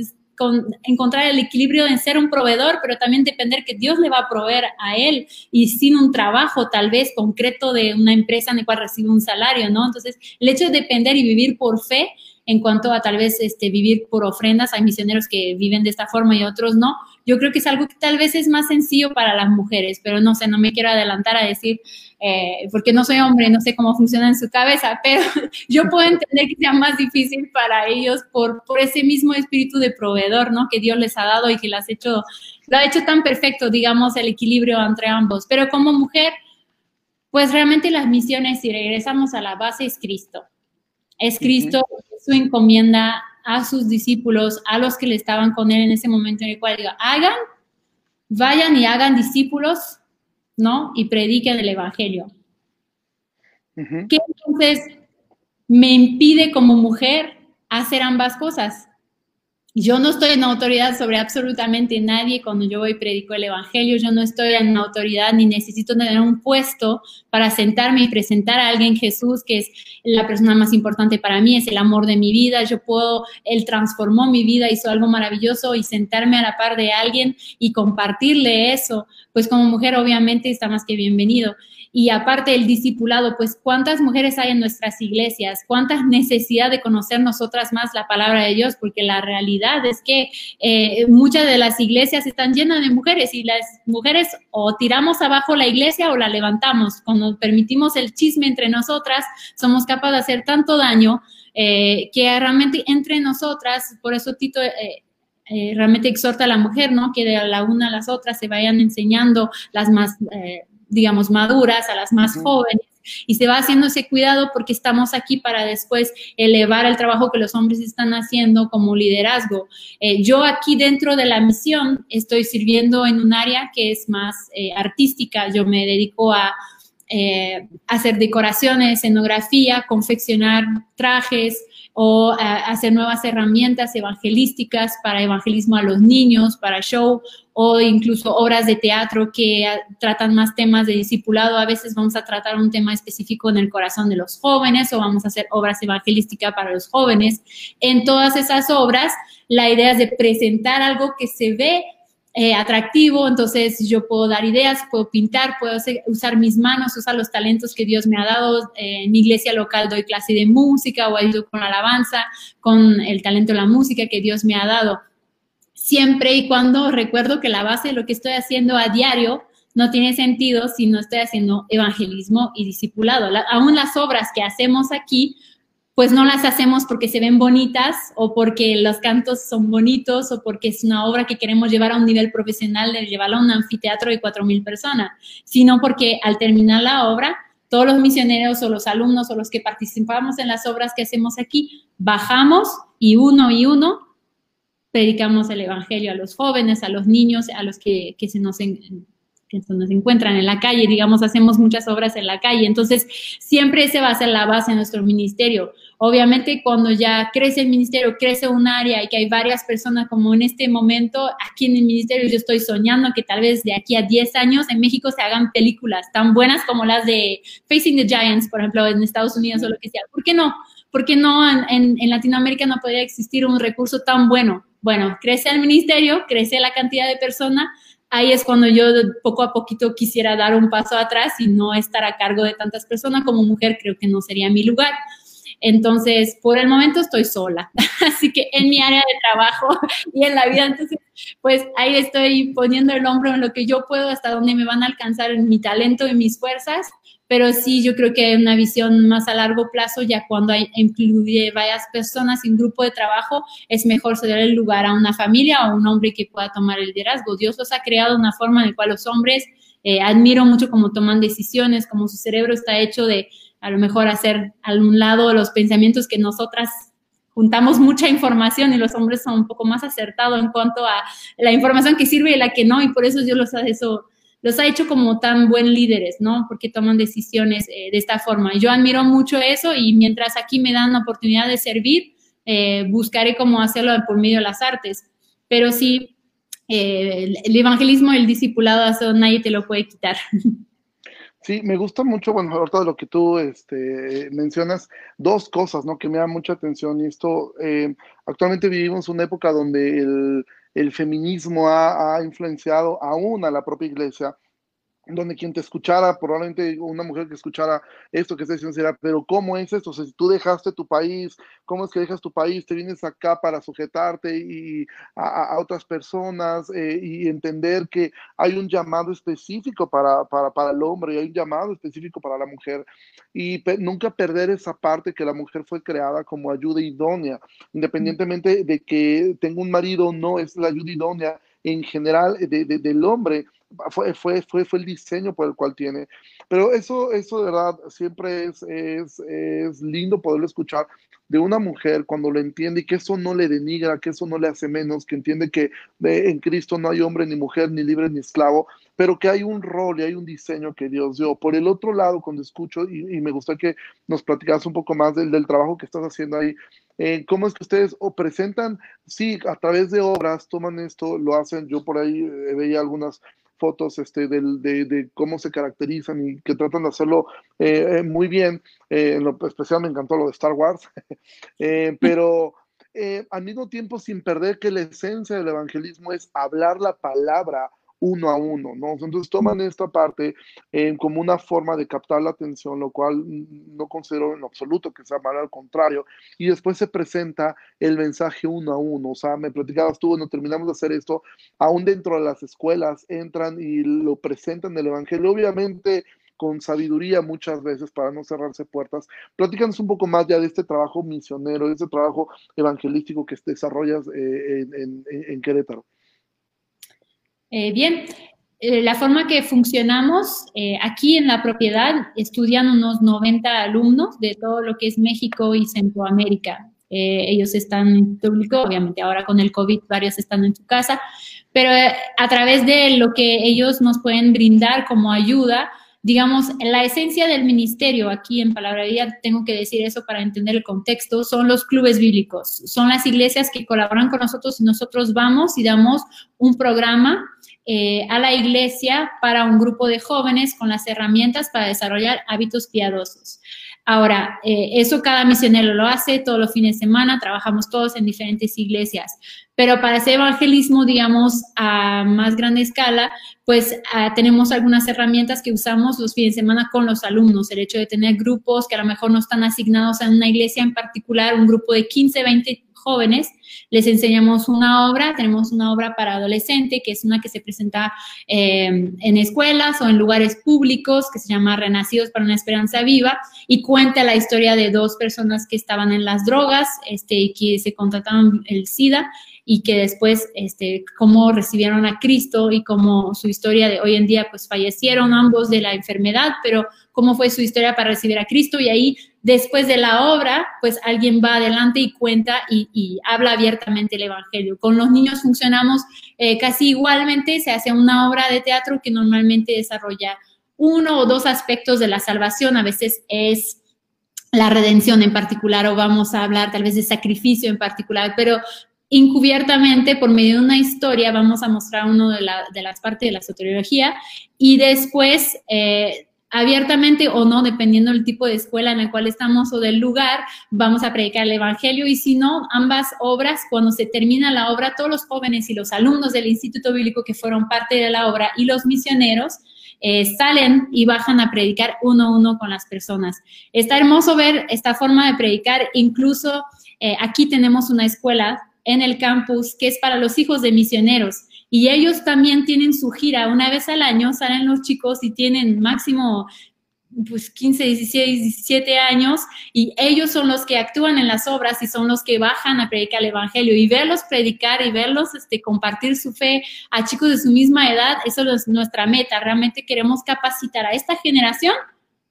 encontrar el equilibrio en ser un proveedor, pero también depender que Dios le va a proveer a él y sin un trabajo tal vez concreto de una empresa en la cual recibe un salario, ¿no? Entonces, el hecho de depender y vivir por fe en cuanto a tal vez este, vivir por ofrendas, hay misioneros que viven de esta forma y otros no. Yo creo que es algo que tal vez es más sencillo para las mujeres, pero no sé, no me quiero adelantar a decir, eh, porque no soy hombre, no sé cómo funciona en su cabeza, pero yo puedo entender que sea más difícil para ellos por, por ese mismo espíritu de proveedor, ¿no? Que Dios les ha dado y que las hecho, lo ha hecho tan perfecto, digamos, el equilibrio entre ambos. Pero como mujer, pues realmente las misiones, si regresamos a la base, es Cristo. Es Cristo, su encomienda a sus discípulos, a los que le estaban con él en ese momento en el cual diga, hagan, vayan y hagan discípulos, ¿no? Y prediquen el Evangelio. ¿Qué entonces me impide como mujer hacer ambas cosas? Yo no estoy en autoridad sobre absolutamente nadie cuando yo voy y predico el Evangelio. Yo no estoy en autoridad ni necesito tener un puesto para sentarme y presentar a alguien Jesús, que es la persona más importante para mí, es el amor de mi vida. Yo puedo, Él transformó mi vida, hizo algo maravilloso y sentarme a la par de alguien y compartirle eso. Pues como mujer obviamente está más que bienvenido. Y aparte el discipulado, pues cuántas mujeres hay en nuestras iglesias, cuántas necesidad de conocer nosotras más la palabra de Dios, porque la realidad es que eh, muchas de las iglesias están llenas de mujeres y las mujeres o tiramos abajo la iglesia o la levantamos. Cuando permitimos el chisme entre nosotras, somos capaces de hacer tanto daño eh, que realmente entre nosotras, por eso Tito... Eh, realmente exhorta a la mujer, ¿no? Que de la una a las otras se vayan enseñando las más digamos, maduras, a las más jóvenes. Y se va haciendo ese cuidado porque estamos aquí para después elevar el trabajo que los hombres están haciendo como liderazgo. Eh, yo aquí dentro de la misión estoy sirviendo en un área que es más eh, artística. Yo me dedico a eh, hacer decoraciones, escenografía, confeccionar trajes, o hacer nuevas herramientas evangelísticas para evangelismo a los niños, para show o incluso obras de teatro que tratan más temas de discipulado. A veces vamos a tratar un tema específico en el corazón de los jóvenes o vamos a hacer obras evangelísticas para los jóvenes. En todas esas obras, la idea es de presentar algo que se ve eh, atractivo, entonces yo puedo dar ideas, puedo pintar, puedo usar mis manos, usar los talentos que Dios me ha dado. Eh, en mi iglesia local doy clase de música o ayudo con alabanza, con el talento de la música que Dios me ha dado. Siempre y cuando recuerdo que la base de lo que estoy haciendo a diario no tiene sentido si no estoy haciendo evangelismo y discipulado. aún las obras que hacemos aquí pues no las hacemos porque se ven bonitas o porque los cantos son bonitos o porque es una obra que queremos llevar a un nivel profesional de llevarla a un anfiteatro de 4.000 personas, sino porque al terminar la obra, todos los misioneros o los alumnos o los que participamos en las obras que hacemos aquí, bajamos y uno y uno predicamos el Evangelio a los jóvenes, a los niños, a los que, se nos que nos encuentran en la calle, digamos, hacemos muchas obras en la calle. Entonces, siempre ese va a ser la base de nuestro ministerio. Obviamente, cuando ya crece el ministerio, crece un área y que hay varias personas, como en este momento, aquí en el ministerio yo estoy soñando que tal vez de aquí a 10 años en México se hagan películas tan buenas como las de Facing the Giants, por ejemplo, en Estados Unidos o lo que sea. ¿Por qué no? ¿Por qué no en, Latinoamérica no podría existir un recurso tan bueno? Bueno, crece el ministerio, crece la cantidad de personas, ahí es cuando yo poco a poquito quisiera dar un paso atrás y no estar a cargo de tantas personas como mujer, creo que no sería mi lugar. Entonces, por el momento estoy sola, así que en mi área de trabajo y en la vida, entonces, pues ahí estoy poniendo el hombro en lo que yo puedo, hasta donde me van a alcanzar mi talento y mis fuerzas, pero sí, yo creo que hay una visión más a largo plazo, ya cuando hay, incluye varias personas en grupo de trabajo, es mejor ceder el lugar a una familia o un hombre que pueda tomar el liderazgo. Dios los ha creado una forma en la cual los hombres, eh, admiro mucho cómo toman decisiones, cómo su cerebro está hecho de a lo mejor hacer a un lado los pensamientos que nosotras juntamos mucha información y los hombres son un poco más acertados en cuanto a la información que sirve y la que no, y por eso Dios los ha hecho como tan buen líderes, ¿no? Porque toman decisiones eh, de esta forma. Yo admiro mucho eso y mientras aquí me dan la oportunidad de servir, eh, buscaré cómo hacerlo por medio de las artes. Pero sí, eh, el evangelismo, el discipulado, eso nadie te lo puede quitar. Sí, me gusta mucho, bueno, ahorita de lo que tú este, mencionas, dos cosas, ¿no? Que me dan mucha atención y esto, actualmente vivimos una época donde el, el feminismo ha, influenciado aún a la propia iglesia donde quien te escuchara, probablemente una mujer que escuchara esto que está diciendo será, pero ¿cómo es esto? O sea, si tú dejaste tu país, ¿cómo es que dejas tu país? Te vienes acá para sujetarte y a, otras personas eh, y entender que hay un llamado específico para, para, para, el hombre y hay un llamado específico para la mujer y nunca perder esa parte que la mujer fue creada como ayuda idónea, independientemente de que tenga un marido o no, es la ayuda idónea en general de, del hombre fue, fue, fue, fue el diseño por el cual tiene. Pero eso, eso de verdad siempre es, es, es lindo poderlo escuchar de una mujer cuando lo entiende y que eso no le denigra, que eso no le hace menos, que entiende que en Cristo no hay hombre ni mujer, ni libre ni esclavo, pero que hay un rol y hay un diseño que Dios dio. Por el otro lado, cuando escucho, y, me gusta que nos platicas un poco más del, del trabajo que estás haciendo ahí, eh, ¿cómo es que ustedes o presentan, sí, a través de obras, toman esto, lo hacen, yo por ahí eh, veía algunas fotos este, de, cómo se caracterizan y que tratan de hacerlo eh, muy bien. Eh, en lo especial me encantó lo de Star Wars, eh, pero al mismo tiempo sin perder que la esencia del evangelismo es hablar la palabra uno a uno, ¿no? Entonces toman esta parte eh, como una forma de captar la atención, lo cual no considero en absoluto que sea malo, al contrario, y después se presenta el mensaje uno a uno, o sea, me platicabas tú, bueno, terminamos de hacer esto, aún dentro de las escuelas entran y lo presentan el Evangelio, obviamente con sabiduría muchas veces para no cerrarse puertas. Platícanos un poco más ya de este trabajo misionero, de este trabajo evangelístico que desarrollas eh, en Querétaro. Eh, bien, eh, la forma que funcionamos eh, aquí en la propiedad estudian unos 90 alumnos de todo lo que es México y Centroamérica. ellos están en público, obviamente ahora con el COVID varios están en su casa, pero a través de lo que ellos nos pueden brindar como ayuda, digamos, la esencia del ministerio aquí en Palabra Vida, tengo que decir eso para entender el contexto, son los clubes bíblicos, son las iglesias que colaboran con nosotros y nosotros vamos y damos un programa eh, a la iglesia para un grupo de jóvenes con las herramientas para desarrollar hábitos piadosos. Ahora, eh, eso cada misionero lo hace todos los fines de semana, trabajamos todos en diferentes iglesias, pero para hacer evangelismo, digamos, a más grande escala, pues ah, tenemos algunas herramientas que usamos los fines de semana con los alumnos, el hecho de tener grupos que a lo mejor no están asignados a una iglesia en particular, un grupo de 15, 20 jóvenes. Les enseñamos una obra, tenemos una obra para adolescente, que es una que se presenta eh, en escuelas o en lugares públicos, que se llama Renacidos para una Esperanza Viva, y cuenta la historia de dos personas que estaban en las drogas este, y que se contrataron el SIDA y que después, este, cómo recibieron a Cristo y cómo su historia de hoy en día, pues fallecieron ambos de la enfermedad, pero cómo fue su historia para recibir a Cristo y ahí después de la obra, pues alguien va adelante y cuenta y, habla abiertamente el Evangelio. Con los niños funcionamos eh, casi igualmente, se hace una obra de teatro que normalmente desarrolla uno o dos aspectos de la salvación, a veces es la redención en particular o vamos a hablar tal vez de sacrificio en particular, pero encubiertamente, por medio de una historia, vamos a mostrar uno de, las partes de la soteriología y después, eh, abiertamente o no, dependiendo del tipo de escuela en la cual estamos o del lugar, vamos a predicar el Evangelio y si no, ambas obras, cuando se termina la obra, todos los jóvenes y los alumnos del Instituto Bíblico que fueron parte de la obra y los misioneros, eh, salen y bajan a predicar uno a uno con las personas. Está hermoso ver esta forma de predicar, incluso eh, aquí tenemos una escuela en el campus que es para los hijos de misioneros. Y ellos también tienen su gira una vez al año, salen los chicos y tienen máximo pues 15, 16, 17 años y ellos son los que actúan en las obras y son los que bajan a predicar el evangelio y verlos predicar y verlos este, compartir su fe a chicos de su misma edad, eso es nuestra meta. Realmente queremos capacitar a esta generación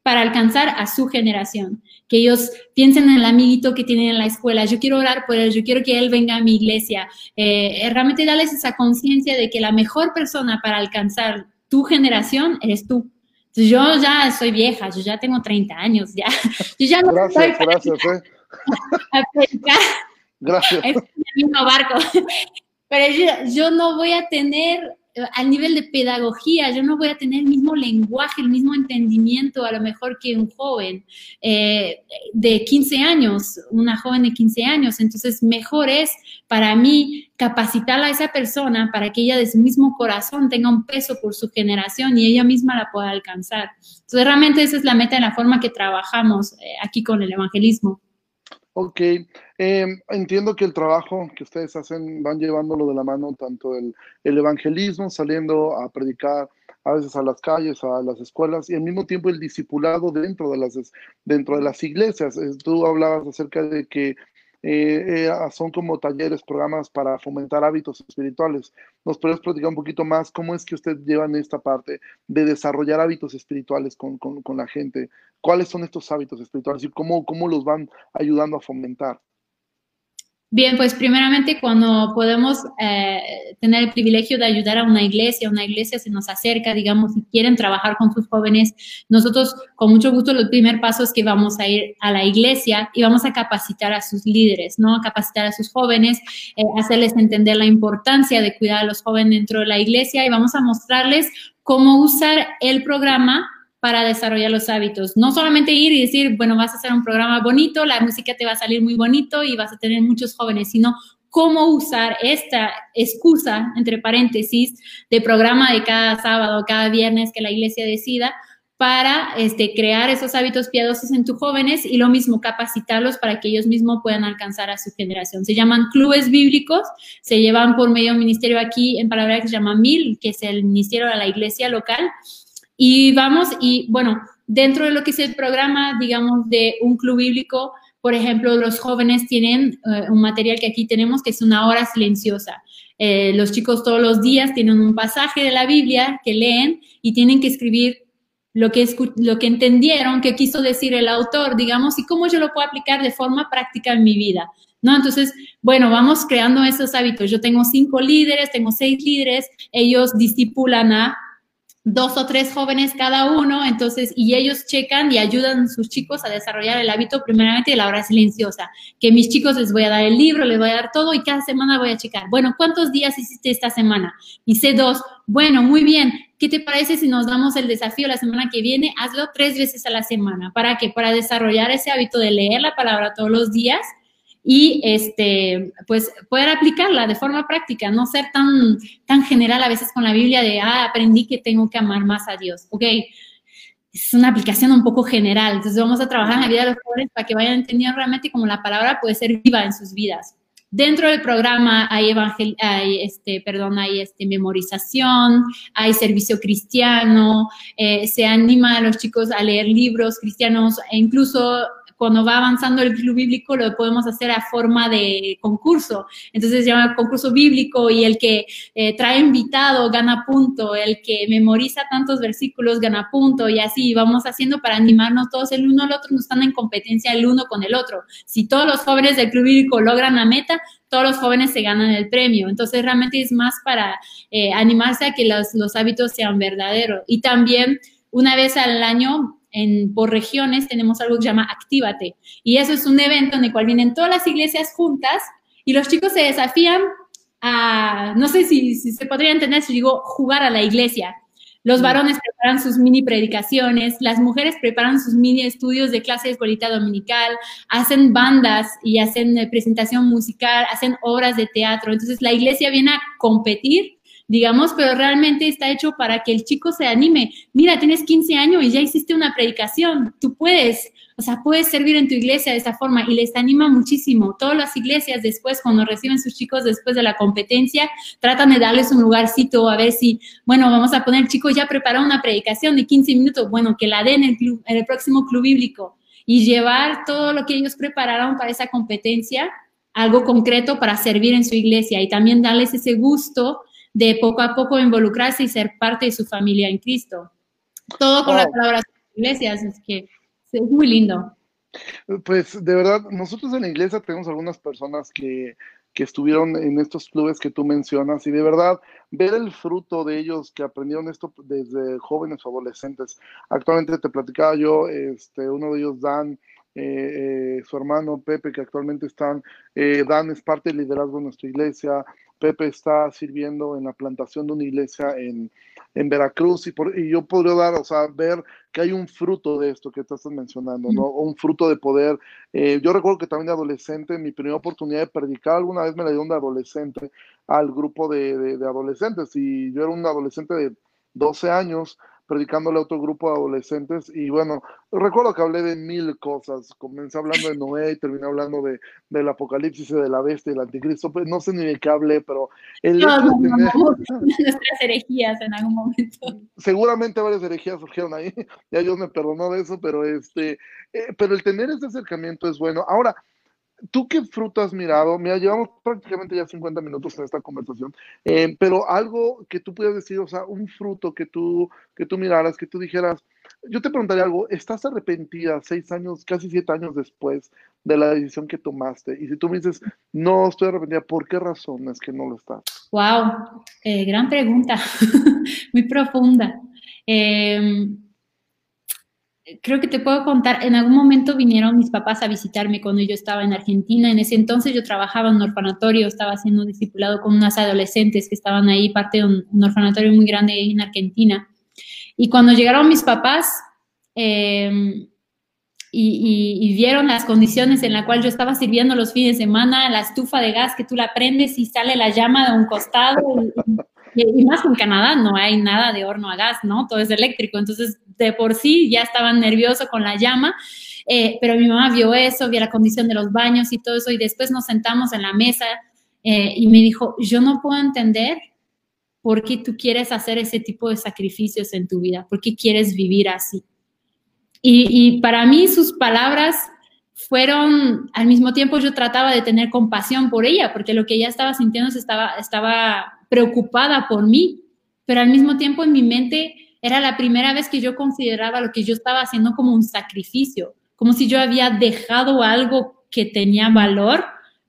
para alcanzar a su generación. Que ellos piensen en el amiguito que tienen en la escuela, yo quiero orar por él, yo quiero que él venga a mi iglesia. Eh, realmente darles esa conciencia de que la mejor persona para alcanzar tu generación eres tú. yo ya soy vieja, yo ya tengo 30 años, ya. Yo ya no gracias, gracias. Eh. gracias. Es el mismo barco. Pero yo, yo no voy a tener al nivel de pedagogía, yo no voy a tener el mismo lenguaje, el mismo entendimiento a lo mejor que un joven eh, de 15 años, una joven de 15 años. Entonces, mejor es para mí capacitar a esa persona para que ella de su mismo corazón tenga un peso por su generación y ella misma la pueda alcanzar. Entonces, realmente esa es la meta de la forma que trabajamos eh, aquí con el evangelismo. Ok, em, entiendo que el trabajo que ustedes hacen van llevándolo de la mano, tanto el, evangelismo, saliendo a predicar a veces a las calles, a las escuelas, y al mismo tiempo el discipulado dentro de las, dentro de las iglesias. Tú hablabas acerca de que eh, eh, son como talleres, programas para fomentar hábitos espirituales. ¿Nos puedes platicar un poquito más cómo es que usted lleva en esta parte de desarrollar hábitos espirituales con, con, la gente? ¿Cuáles son estos hábitos espirituales y cómo, cómo los van ayudando a fomentar? Bien, pues primeramente cuando podemos eh, tener el privilegio de ayudar a una iglesia, una iglesia se nos acerca, digamos, si quieren trabajar con sus jóvenes, nosotros con mucho gusto el primer paso es que vamos a ir a la iglesia y vamos a capacitar a sus líderes, ¿no? A capacitar a sus jóvenes, eh, hacerles entender la importancia de cuidar a los jóvenes dentro de la iglesia y vamos a mostrarles cómo usar el programa para desarrollar los hábitos. No solamente ir y decir, bueno, vas a hacer un programa bonito, la música te va a salir muy bonito y vas a tener muchos jóvenes, sino cómo usar esta excusa, entre paréntesis, de programa de cada sábado, cada viernes que la iglesia decida para este, crear esos hábitos piadosos en tus jóvenes y lo mismo, capacitarlos para que ellos mismos puedan alcanzar a su generación. Se llaman clubes bíblicos, se llevan por medio de un ministerio aquí en Palabra que se llama MIL, que es el ministerio de la iglesia local, y vamos, y bueno, dentro de lo que es el programa, digamos, de un club bíblico, por ejemplo, los jóvenes tienen eh, un material que aquí tenemos que es una hora silenciosa. Eh, los chicos todos los días tienen un pasaje de la Biblia que leen y tienen que escribir lo que, lo que entendieron, que quiso decir el autor, digamos, y cómo yo lo puedo aplicar de forma práctica en mi vida. ¿No? Entonces, bueno, vamos creando esos hábitos. Yo tengo cinco líderes, tengo seis líderes, ellos discipulan a dos o tres jóvenes cada uno, entonces, y ellos checan y ayudan a sus chicos a desarrollar el hábito primeramente de la hora silenciosa, que mis chicos les voy a dar el libro, les voy a dar todo y cada semana voy a checar, bueno, ¿cuántos días hiciste esta semana? Hice dos, bueno, muy bien, ¿qué te parece si nos damos el desafío la semana que viene? Hazlo tres veces a la semana, ¿para qué? Para desarrollar ese hábito de leer la palabra todos los días y este, pues poder aplicarla de forma práctica, no ser tan, tan general a veces con la Biblia de, ah, aprendí que tengo que amar más a Dios. Ok, es una aplicación un poco general, entonces vamos a trabajar en la vida de los jóvenes para que vayan entendiendo realmente cómo la palabra puede ser viva en sus vidas. Dentro del programa hay, evangel hay este, perdón, hay este, memorización, hay servicio cristiano, eh, se anima a los chicos a leer libros cristianos e incluso cuando va avanzando el club bíblico lo podemos hacer a forma de concurso. Entonces se llama concurso bíblico y el que eh, trae invitado gana punto, el que memoriza tantos versículos gana punto y así vamos haciendo para animarnos todos el uno al otro, no están en competencia el uno con el otro. Si todos los jóvenes del club bíblico logran la meta, todos los jóvenes se ganan el premio. Entonces realmente es más para eh, animarse a que los, los hábitos sean verdaderos. Y también una vez al año en, por regiones tenemos algo que se llama Actívate. Y eso es un evento en el cual vienen todas las iglesias juntas y los chicos se desafían a, no sé si, se podría entender si digo jugar a la iglesia. Los varones preparan sus mini predicaciones, las mujeres preparan sus mini estudios de clase de escuelita dominical, hacen bandas y hacen eh, presentación musical, hacen obras de teatro. Entonces la iglesia viene a competir digamos, pero realmente está hecho para que el chico se anime. Mira, tienes 15 años y ya hiciste una predicación, tú puedes, o sea, puedes servir en tu iglesia de esa forma y les anima muchísimo. Todas las iglesias después, cuando reciben sus chicos después de la competencia, tratan de darles un lugarcito a ver si, bueno, vamos a poner, chicos, ya preparó una predicación de 15 minutos, bueno, que la den en el, club, en el próximo club bíblico y llevar todo lo que ellos prepararon para esa competencia algo concreto para servir en su iglesia y también darles ese gusto de poco a poco involucrarse y ser parte de su familia en Cristo. Todo con la colaboración de iglesias, es que es muy lindo. Pues de verdad, nosotros en la iglesia tenemos algunas personas que, que estuvieron en estos clubes que tú mencionas y de verdad ver el fruto de ellos que aprendieron esto desde jóvenes o adolescentes. Actualmente te platicaba yo, este, uno de ellos, Dan, eh, eh, su hermano Pepe, que actualmente están, eh, Dan es parte del liderazgo de nuestra iglesia, Pepe está sirviendo en la plantación de una iglesia en, Veracruz y, por, y, yo podría dar, o sea, ver que hay un fruto de esto que tú estás mencionando, ¿no? Un fruto de poder. yo recuerdo que también de adolescente, mi primera oportunidad de predicar, alguna vez me la dieron de adolescente al grupo de, de adolescentes y yo era un adolescente de 12 años predicándole a otro grupo de adolescentes y bueno, recuerdo que hablé de mil cosas, comencé hablando de Noé y terminé hablando de, del apocalipsis y de la bestia y del anticristo, pues no sé ni de qué hablé, pero el no, no, nuestras herejías en algún momento. Seguramente varias herejías surgieron ahí, ya Dios me perdonó de eso, pero este, eh, pero el tener ese acercamiento es bueno. Ahora, ¿Tú qué fruto has mirado? Mira, llevamos prácticamente ya 50 minutos en esta conversación, eh, pero algo que tú pudieras decir, o sea, un fruto que tú, que tú miraras, que tú dijeras, yo te preguntaría algo, ¿estás arrepentida seis años, casi siete años después de la decisión que tomaste? Y si tú me dices, no estoy arrepentida, ¿por qué razón es que no lo estás? Wow, eh, gran pregunta, muy profunda. Eh, creo que te puedo contar, en algún momento vinieron mis papás a visitarme cuando yo estaba en Argentina. En ese entonces yo trabajaba en un orfanatorio, estaba siendo discipulado con unas adolescentes que estaban ahí, parte de un, orfanatorio muy grande en Argentina. Y cuando llegaron mis papás em, y, vieron las condiciones en las cuales yo estaba sirviendo los fines de semana, la estufa de gas que tú la prendes y sale la llama de un costado. Y, y más en Canadá no hay nada de horno a gas, ¿no? Todo es eléctrico. Entonces de por sí ya estaban nerviosos con la llama, eh, pero mi mamá vio eso, vio la condición de los baños y todo eso, y después nos sentamos en la mesa eh, y me dijo, yo no puedo entender por qué tú quieres hacer ese tipo de sacrificios en tu vida, por qué quieres vivir así. Y, para mí sus palabras fueron, al mismo tiempo yo trataba de tener compasión por ella, porque lo que ella estaba sintiendo estaba, estaba preocupada por mí, pero al mismo tiempo en mi mente era la primera vez que yo consideraba lo que yo estaba haciendo como un sacrificio, como si yo había dejado algo que tenía valor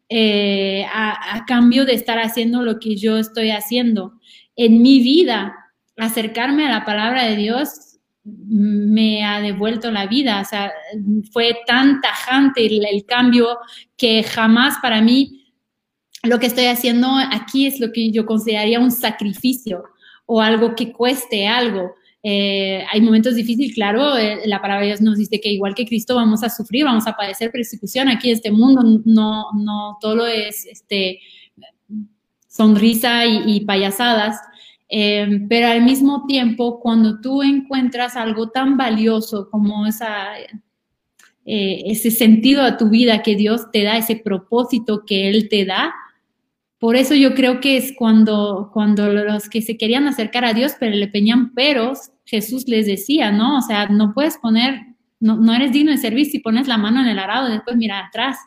eh, a, cambio de estar haciendo lo que yo estoy haciendo. En mi vida, acercarme a la palabra de Dios me ha devuelto la vida, o sea, fue tan tajante el cambio que jamás para mí lo que estoy haciendo aquí es lo que yo consideraría un sacrificio o algo que cueste algo. Eh, hay momentos difíciles, claro, eh, la palabra de Dios nos dice que igual que Cristo vamos a sufrir, vamos a padecer persecución aquí en este mundo, no, no todo es este, sonrisa y, payasadas, eh, pero al mismo tiempo, cuando tú encuentras algo tan valioso como esa, ese sentido a tu vida que Dios te da, ese propósito que Él te da. Por eso yo creo que es cuando, cuando los que se querían acercar a Dios, pero le peñan peros, Jesús les decía, ¿no? O sea, no puedes poner, no, no eres digno de servir si pones la mano en el arado y después mira atrás,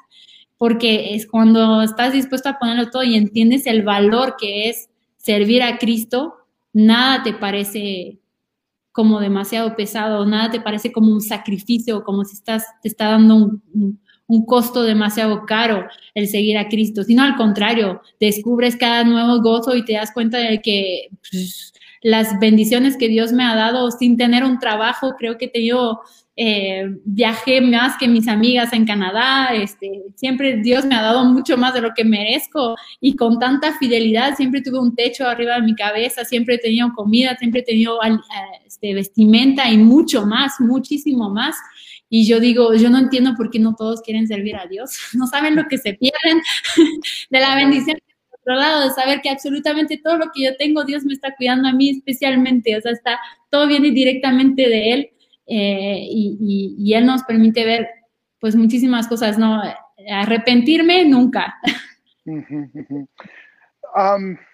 porque es cuando estás dispuesto a ponerlo todo y entiendes el valor que es servir a Cristo, nada te parece como demasiado pesado, nada te parece como un sacrificio, como si estás, te está dando un, costo demasiado caro el seguir a Cristo, sino al contrario, descubres cada nuevo gozo y te das cuenta de que pues, las bendiciones que Dios me ha dado sin tener un trabajo, creo que he tenido eh, viajé más que mis amigas en Canadá, este, siempre Dios me ha dado mucho más de lo que merezco y con tanta fidelidad siempre tuve un techo arriba de mi cabeza, siempre he tenido comida, siempre he tenido este, vestimenta y mucho más, muchísimo más. Y yo digo, yo no entiendo por qué no todos quieren servir a Dios, no saben lo que se pierden de la bendición otro lado, de saber que absolutamente todo lo que yo tengo, Dios me está cuidando a mí especialmente, o sea, está, todo viene directamente de Él eh, y, Él nos permite ver pues muchísimas cosas, ¿no? Arrepentirme nunca.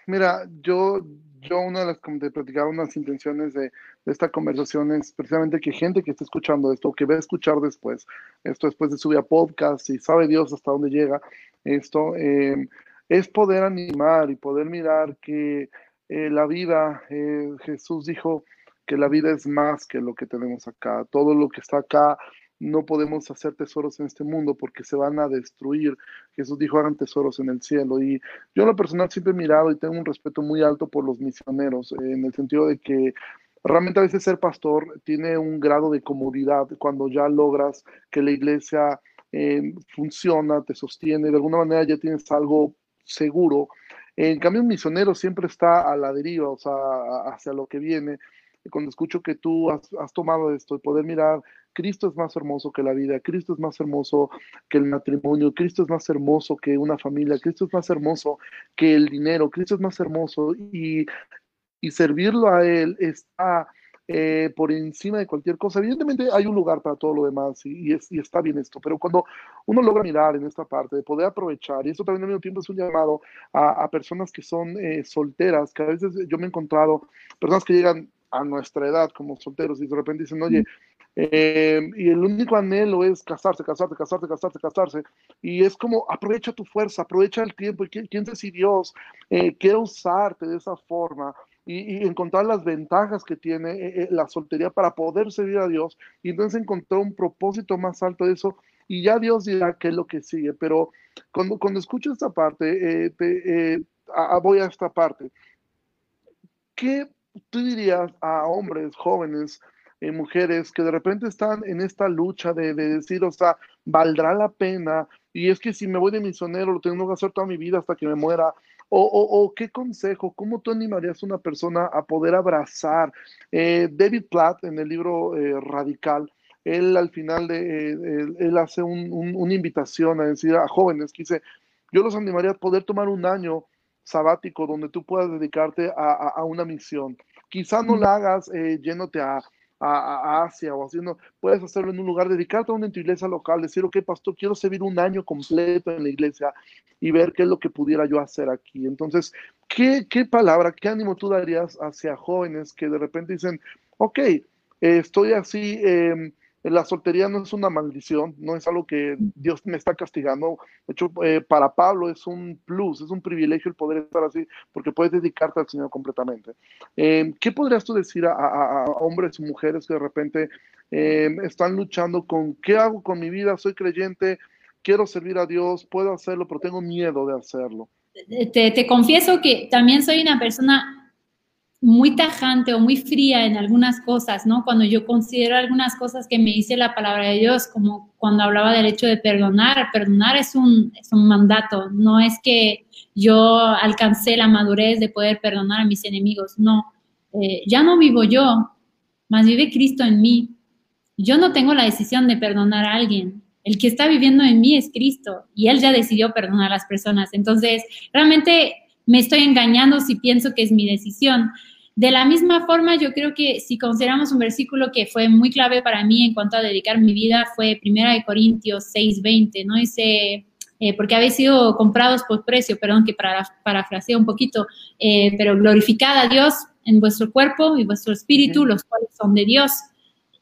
mira, yo, yo una de las, como te platicaba, unas intenciones de, esta conversación es precisamente que gente que está escuchando esto, que va a escuchar después, esto después de subir a podcast y sabe Dios hasta dónde llega esto, em, es poder animar y poder mirar que eh, la vida, eh, Jesús dijo, que la vida es más que lo que tenemos acá. Todo lo que está acá no podemos hacer tesoros en este mundo porque se van a destruir. Jesús dijo, hagan tesoros en el cielo. Y yo en lo personal siempre he mirado y tengo un respeto muy alto por los misioneros, en el sentido de que realmente a veces ser pastor tiene un grado de comodidad cuando ya logras que la iglesia eh, funciona, te sostiene, de alguna manera ya tienes algo seguro. En cambio, un misionero siempre está a la deriva, o sea, hacia lo que viene cuando escucho que tú has, tomado esto y poder mirar, Cristo es más hermoso que la vida, Cristo es más hermoso que el matrimonio, Cristo es más hermoso que una familia, Cristo es más hermoso que el dinero, Cristo es más hermoso y, y servirlo a Él está eh, por encima de cualquier cosa. Evidentemente hay un lugar para todo lo demás y, y, está bien esto, pero cuando uno logra mirar en esta parte, de poder aprovechar, y esto también al mismo tiempo es un llamado a, a personas que son eh, solteras, que a veces yo me he encontrado, personas que llegan a nuestra edad como solteros y de repente dicen, oye, eh, y el único anhelo es casarse, casarse, casarse, casarse, casarse. Y es como, aprovecha tu fuerza, aprovecha el tiempo. ¿Y quién, sabe si Dios eh, quiere usarte de esa forma? Y, encontrar las ventajas que tiene eh, la soltería para poder servir a Dios. Y entonces encontrar un propósito más alto de eso. Y ya Dios dirá qué es lo que sigue. Pero cuando, cuando escucho esta parte, voy a esta parte. ¿Qué tú dirías a hombres, jóvenes, eh, mujeres que de repente están en esta lucha de, decir, o sea, valdrá la pena, y es que si me voy de misionero lo tengo que hacer toda mi vida hasta que me muera, o, o, qué consejo, cómo tú animarías a una persona a poder abrazar. Eh, David Platt en el libro eh, Radical, él al final de, él, hace una invitación a decir a jóvenes que dice, yo los animaría a poder tomar un año sabático donde tú puedas dedicarte a, una misión. Quizá no la hagas eh, yéndote a, Asia o haciendo, puedes hacerlo en un lugar, dedicarte a una en tu iglesia local, decir, ok, pastor, quiero servir un año completo en la iglesia y ver qué es lo que pudiera yo hacer aquí. Entonces, ¿qué, qué palabra, qué ánimo tú darías hacia jóvenes que de repente dicen, ok, eh, estoy así, eh, la soltería no es una maldición, no es algo que Dios me está castigando. De hecho, eh, para Pablo es un plus, es un privilegio el poder estar así, porque puedes dedicarte al Señor completamente. Eh, ¿Qué podrías tú decir a, hombres y mujeres que de repente eh, están luchando con qué hago con mi vida? Soy creyente, quiero servir a Dios, puedo hacerlo, pero tengo miedo de hacerlo. Te, te confieso que también soy una persona muy tajante o muy fría en algunas cosas, ¿no? Cuando yo considero algunas cosas que me dice la palabra de Dios, como cuando hablaba del hecho de perdonar, perdonar es un, es un mandato, no es que yo alcancé la madurez de poder perdonar a mis enemigos, no, eh, ya no vivo yo, más vive Cristo en mí. Yo no tengo la decisión de perdonar a alguien, el que está viviendo en mí es Cristo y Él ya decidió perdonar a las personas. Entonces, realmente me estoy engañando si pienso que es mi decisión. De la misma forma, yo creo que si consideramos un versículo que fue muy clave para mí en cuanto a dedicar mi vida, fue 1 Corintios 6:20, ¿no? Dice, eh, porque habéis sido comprados por precio, perdón que para, parafraseo un poquito, eh, pero glorificad a Dios en vuestro cuerpo y vuestro espíritu, los cuales son de Dios.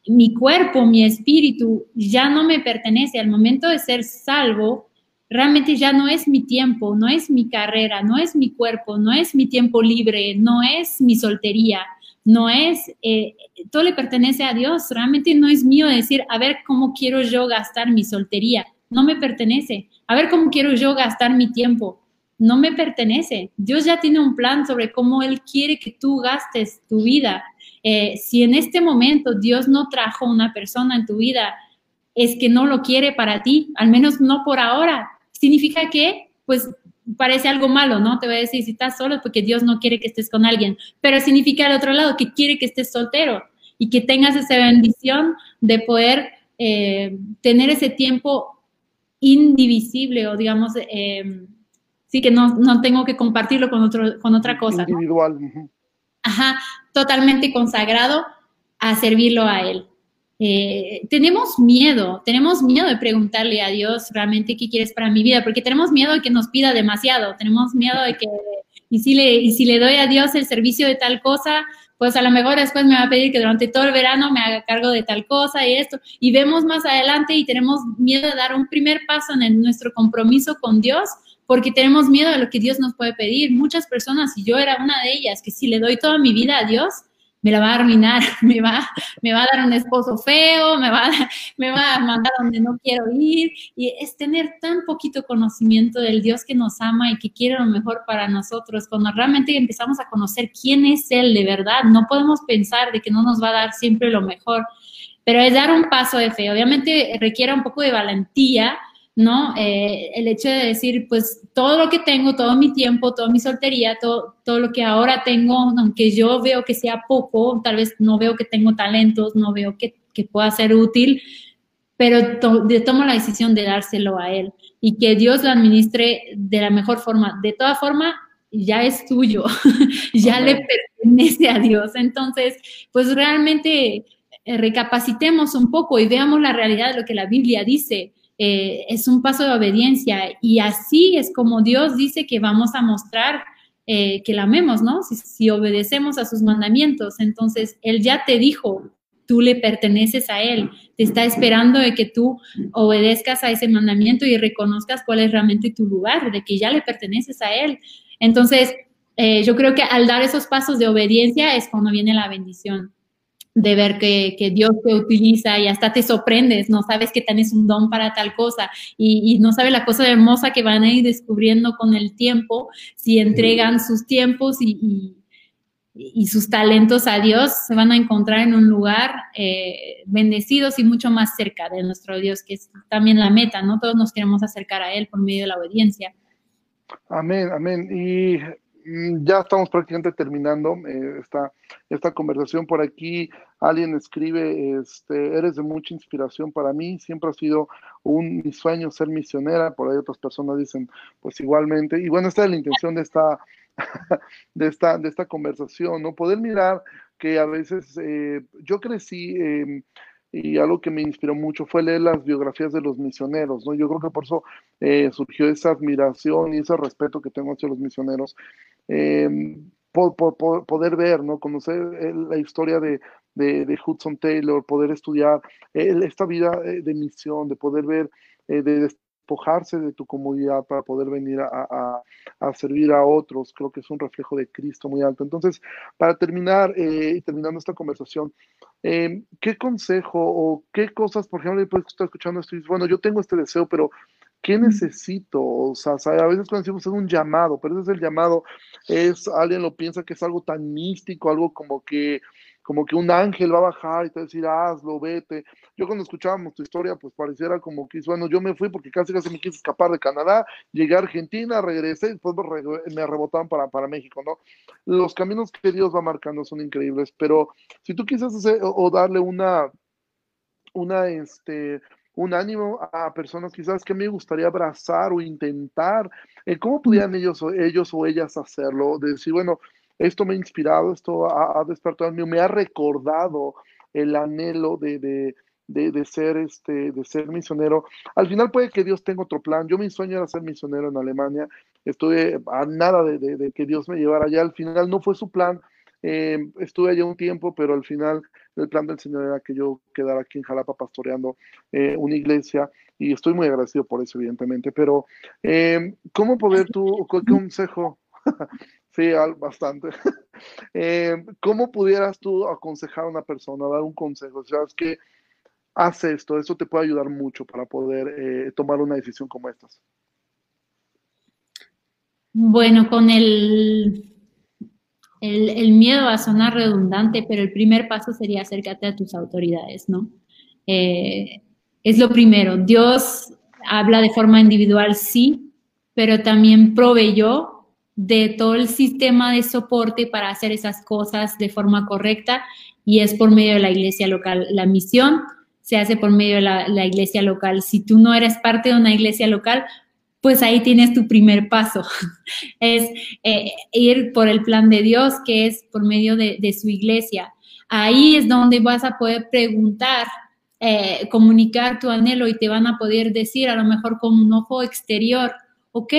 Mi cuerpo, mi espíritu ya no me pertenece al momento de ser salvo, realmente ya no es mi tiempo, no es mi carrera, no es mi cuerpo, no es mi tiempo libre, no es mi soltería, no es, eh, todo le pertenece a Dios, realmente no es mío decir, a ver cómo quiero yo gastar mi soltería, no me pertenece, a ver cómo quiero yo gastar mi tiempo, no me pertenece. Dios ya tiene un plan sobre cómo Él quiere que tú gastes tu vida. Eh, si en este momento Dios no trajo una persona en tu vida, es que no lo quiere para ti, al menos no por ahora. Significa que, pues, parece algo malo, ¿no? Te voy a decir, si estás solo es porque Dios no quiere que estés con alguien, pero significa al otro lado que quiere que estés soltero y que tengas esa bendición de poder eh, tener ese tiempo indivisible o digamos, eh, sí que no, no, tengo que compartirlo con, otro, con otra cosa. Individual. Ajá, totalmente consagrado a servirlo a Él. Eh, tenemos miedo, tenemos miedo de preguntarle a Dios realmente qué quieres para mi vida, porque tenemos miedo de que nos pida demasiado, tenemos miedo de que, y si le, y si le doy a Dios el servicio de tal cosa, pues a lo mejor después me va a pedir que durante todo el verano me haga cargo de tal cosa y esto, y vemos más adelante y tenemos miedo de dar un primer paso en nuestro compromiso con Dios, porque tenemos miedo de lo que Dios nos puede pedir. Muchas personas, y yo era una de ellas, que si le doy toda mi vida a Dios, me la va a arruinar, me va, me va a dar un esposo feo, me va, me va a mandar donde no quiero ir. Y es tener tan poquito conocimiento del Dios que nos ama y que quiere lo mejor para nosotros. Cuando realmente empezamos a conocer quién es Él de verdad, no podemos pensar de que no nos va a dar siempre lo mejor. Pero es dar un paso de fe. Obviamente requiere un poco de valentía, ¿no? Eh, el hecho de decir, pues todo lo que tengo, todo mi tiempo, toda mi soltería, todo, todo lo que ahora tengo, aunque yo veo que sea poco, tal vez no veo que tengo talentos, no veo que, que pueda ser útil, pero tomo la decisión de dárselo a Él y que Dios lo administre de la mejor forma. De toda forma, ya es tuyo, ya le pertenece a Dios. Entonces, pues realmente eh, recapacitemos un poco y veamos la realidad de lo que la Biblia dice. Eh, es un paso de obediencia y así es como Dios dice que vamos a mostrar eh, que la amemos, ¿no? Si, obedecemos a sus mandamientos, entonces Él ya te dijo, tú le perteneces a Él, te está esperando de que tú obedezcas a ese mandamiento y reconozcas cuál es realmente tu lugar, de que ya le perteneces a Él. Entonces, eh, yo creo que al dar esos pasos de obediencia es cuando viene la bendición de ver que, Dios te utiliza y hasta te sorprendes, no sabes que tenés un don para tal cosa y, no sabes la cosa hermosa que van a ir descubriendo con el tiempo si entregan sus tiempos y, sus talentos a Dios, se van a encontrar en un lugar eh, bendecidos y mucho más cerca de nuestro Dios, que es también la meta, ¿no? Todos nos queremos acercar a Él por medio de la obediencia. Amén, amén. Y ya estamos prácticamente terminando eh, esta, esta conversación por aquí. Alguien escribe, este, eres de mucha inspiración para mí, siempre ha sido un mi sueño ser misionera, por ahí otras personas dicen, pues igualmente. Y bueno, esta es la intención de esta, de esta, de esta conversación, ¿no? Poder mirar que a veces eh, yo crecí... Eh, y algo que me inspiró mucho fue leer las biografías de los misioneros, ¿no? Yo creo que por eso eh, surgió esa admiración y ese respeto que tengo hacia los misioneros, eh, poder ver, ¿no? Conocer eh, la historia de, de, Hudson Taylor, poder estudiar esta vida de misión, de poder ver, de despojarse de tu comodidad para poder venir a, servir a otros. Creo que es un reflejo de Cristo muy alto. Entonces, para terminar, eh, terminando esta conversación, eh, ¿qué consejo o qué cosas, por ejemplo, que estar escuchando esto y bueno, yo tengo este deseo, pero ¿qué necesito? O sea, a veces cuando decimos es un llamado, pero ese es el llamado, es, alguien lo piensa que es algo tan místico, algo como que como que un ángel va a bajar y te va a decir, hazlo, vete. Yo cuando escuchábamos tu historia, pues pareciera como que, bueno, yo me fui porque casi casi me quise escapar de Canadá, llegué a Argentina, regresé y después me rebotaban para, para México, ¿no? Los caminos que Dios va marcando son increíbles, pero si tú quisieras hacer o darle una, una, este, un ánimo a personas quizás que me gustaría abrazar o intentar, eh, ¿cómo pudieran ellos, ellos o ellas hacerlo? De decir, bueno, esto me ha inspirado, esto ha, despertado en mí, me ha recordado el anhelo de, de, de, ser este, de ser misionero. Al final puede que Dios tenga otro plan. Yo mi sueño era ser misionero en Alemania. Estuve a nada de, que Dios me llevara allá. Al final no fue su plan. Eh, estuve allá un tiempo, pero al final el plan del Señor era que yo quedara aquí en Jalapa pastoreando eh, una iglesia y estoy muy agradecido por eso, evidentemente. Pero, eh, ¿cómo poder tú, qué consejo? sí, bastante. ¿Cómo pudieras tú aconsejar a una persona, dar un consejo? ¿Sabes que haz esto, eso te puede ayudar mucho para poder eh, tomar una decisión como estas. Bueno, con el, el, miedo a sonar redundante, pero el primer paso sería acércate a tus autoridades, ¿no? Eh, es lo primero. Dios habla de forma individual, sí, pero también proveyó de todo el sistema de soporte para hacer esas cosas de forma correcta y es por medio de la iglesia local. La misión se hace por medio de la, iglesia local. Si tú no eres parte de una iglesia local, pues ahí tienes tu primer paso. es eh, ir por el plan de Dios, que es por medio de, su iglesia. Ahí es donde vas a poder preguntar, eh, comunicar tu anhelo y te van a poder decir, a lo mejor con un ojo exterior, ok,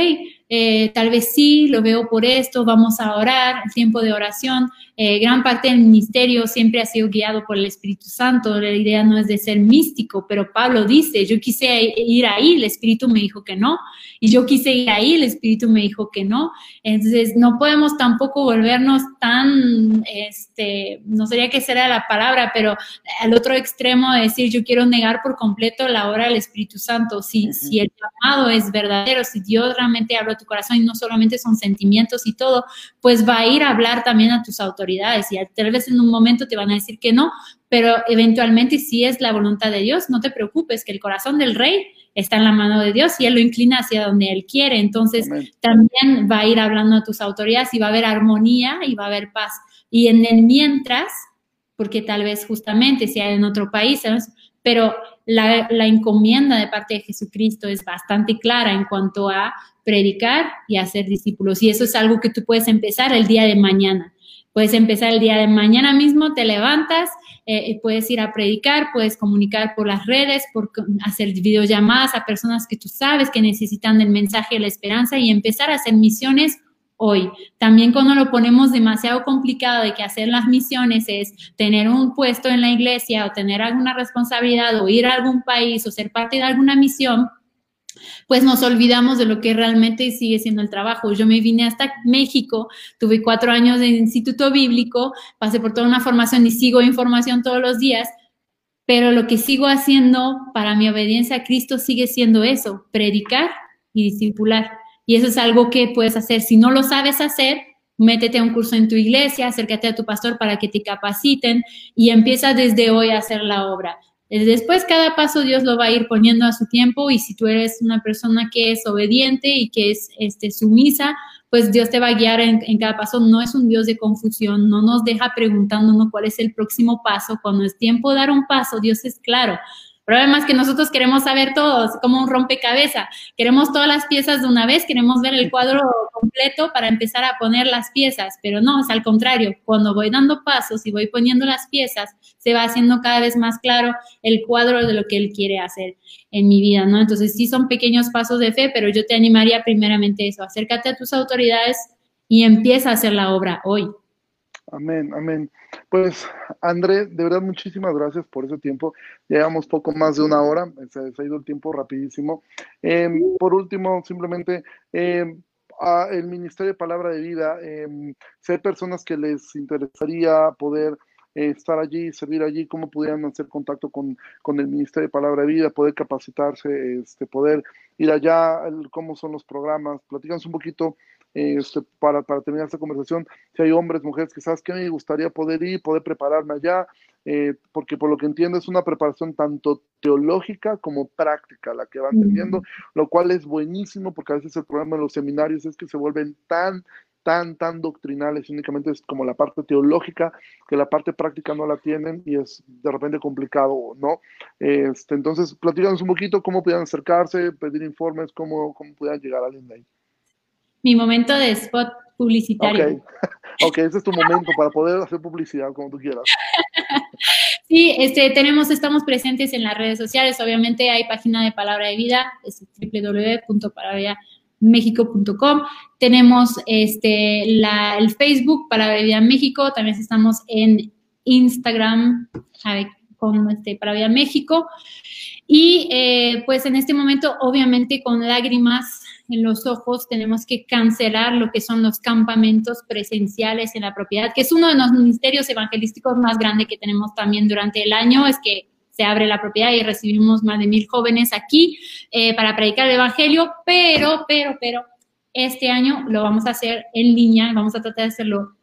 eh, tal vez sí, lo veo por esto, vamos a orar, el tiempo de oración. Eh, gran parte del ministerio siempre ha sido guiado por el Espíritu Santo, la idea no es de ser místico, pero Pablo dice, yo quise ir ahí, el Espíritu me dijo que no, y yo quise ir ahí, el Espíritu me dijo que no. Entonces, no podemos tampoco volvernos tan, este, no sería que será la palabra, pero al otro extremo de decir, yo quiero negar por completo la obra del Espíritu Santo. Si, si el llamado es verdadero, si Dios realmente habla tu corazón y no solamente son sentimientos y todo, pues va a ir a hablar también a tus autoridades y tal vez en un momento te van a decir que no, pero eventualmente si es la voluntad de Dios, no te preocupes, que el corazón del rey está en la mano de Dios y Él lo inclina hacia donde Él quiere. Entonces también va a ir hablando a tus autoridades y va a haber armonía y va a haber paz. Y en el mientras, porque tal vez justamente sea en otro país, pero la, la, encomienda de parte de Jesucristo es bastante clara en cuanto a predicar y hacer discípulos. Y eso es algo que tú puedes empezar el día de mañana. Puedes empezar el día de mañana mismo, te levantas, eh, puedes ir a predicar, puedes comunicar por las redes, por hacer videollamadas a personas que tú sabes que necesitan el mensaje de la esperanza y empezar a hacer misiones hoy. También cuando lo ponemos demasiado complicado de que hacer las misiones es tener un puesto en la iglesia o tener alguna responsabilidad o ir a algún país o ser parte de alguna misión, pues nos olvidamos de lo que realmente sigue siendo el trabajo. Yo me vine hasta México, tuve cuatro años de instituto bíblico, pasé por toda una formación y sigo información todos los días, pero lo que sigo haciendo para mi obediencia a Cristo sigue siendo eso, predicar y discipular. Y eso es algo que puedes hacer. Si no lo sabes hacer, métete a un curso en tu iglesia, acércate a tu pastor para que te capaciten y empieza desde hoy a hacer la obra. Eh, después cada paso Dios lo va a ir poniendo a su tiempo y si tú eres una persona que es obediente y que es este, sumisa, pues Dios te va a guiar en, en, cada paso. No es un Dios de confusión, no nos deja preguntándonos cuál es el próximo paso. Cuando es tiempo de dar un paso, Dios es claro problema es que nosotros queremos saber todo, como un rompecabezas. Queremos todas las piezas de una vez, queremos ver el cuadro completo para empezar a poner las piezas, pero no, es al contrario. Cuando voy dando pasos y voy poniendo las piezas, se va haciendo cada vez más claro el cuadro de lo que Él quiere hacer en mi vida, ¿no? Entonces sí son pequeños pasos de fe, pero yo te animaría primeramente eso, acércate a tus autoridades y empieza a hacer la obra hoy. Amén, amén. Pues, André, de verdad, muchísimas gracias por ese tiempo. Llevamos poco más de una hora, se, ha ido el tiempo rapidísimo. Em, por último, simplemente, em, el Ministerio de Palabra de Vida, eh, si hay personas que les interesaría poder eh, estar allí, servir allí, cómo pudieran hacer contacto con, con, el Ministerio de Palabra de Vida, poder capacitarse, este, poder ir allá, cómo son los programas, platícanos un poquito este, para, para, terminar esta conversación, si hay hombres, mujeres que sabes que me gustaría poder ir, poder prepararme allá, eh, porque por lo que entiendo es una preparación tanto teológica como práctica la que van teniendo, lo cual es buenísimo porque a veces el problema de los seminarios es que se vuelven tan, tan, tan doctrinales, únicamente es como la parte teológica, que la parte práctica no la tienen y es de repente complicado, ¿no? Este, entonces, platícanos un poquito cómo puedan acercarse, pedir informes, cómo, cómo puedan llegar a alguien de ahí mi momento de spot publicitario. ok, ese es tu momento para poder hacer publicidad como tú quieras. Sí, este, tenemos, estamos presentes en las redes sociales. Obviamente hay página de Palabra de Vida, es www.palabramexico.com. Tenemos este, la, el Facebook Palabra de Vida México. También estamos en Instagram con este, Palabra de Vida México. Y eh, pues en este momento, obviamente con lágrimas en los ojos, tenemos que cancelar lo que son los campamentos presenciales en la propiedad, que es uno de los ministerios evangelísticos más grandes que tenemos también durante el año, es que se abre la propiedad y recibimos más de mil jóvenes aquí eh, para predicar el Evangelio, pero, pero, pero, este año lo vamos a hacer en línea, vamos a tratar de hacerlo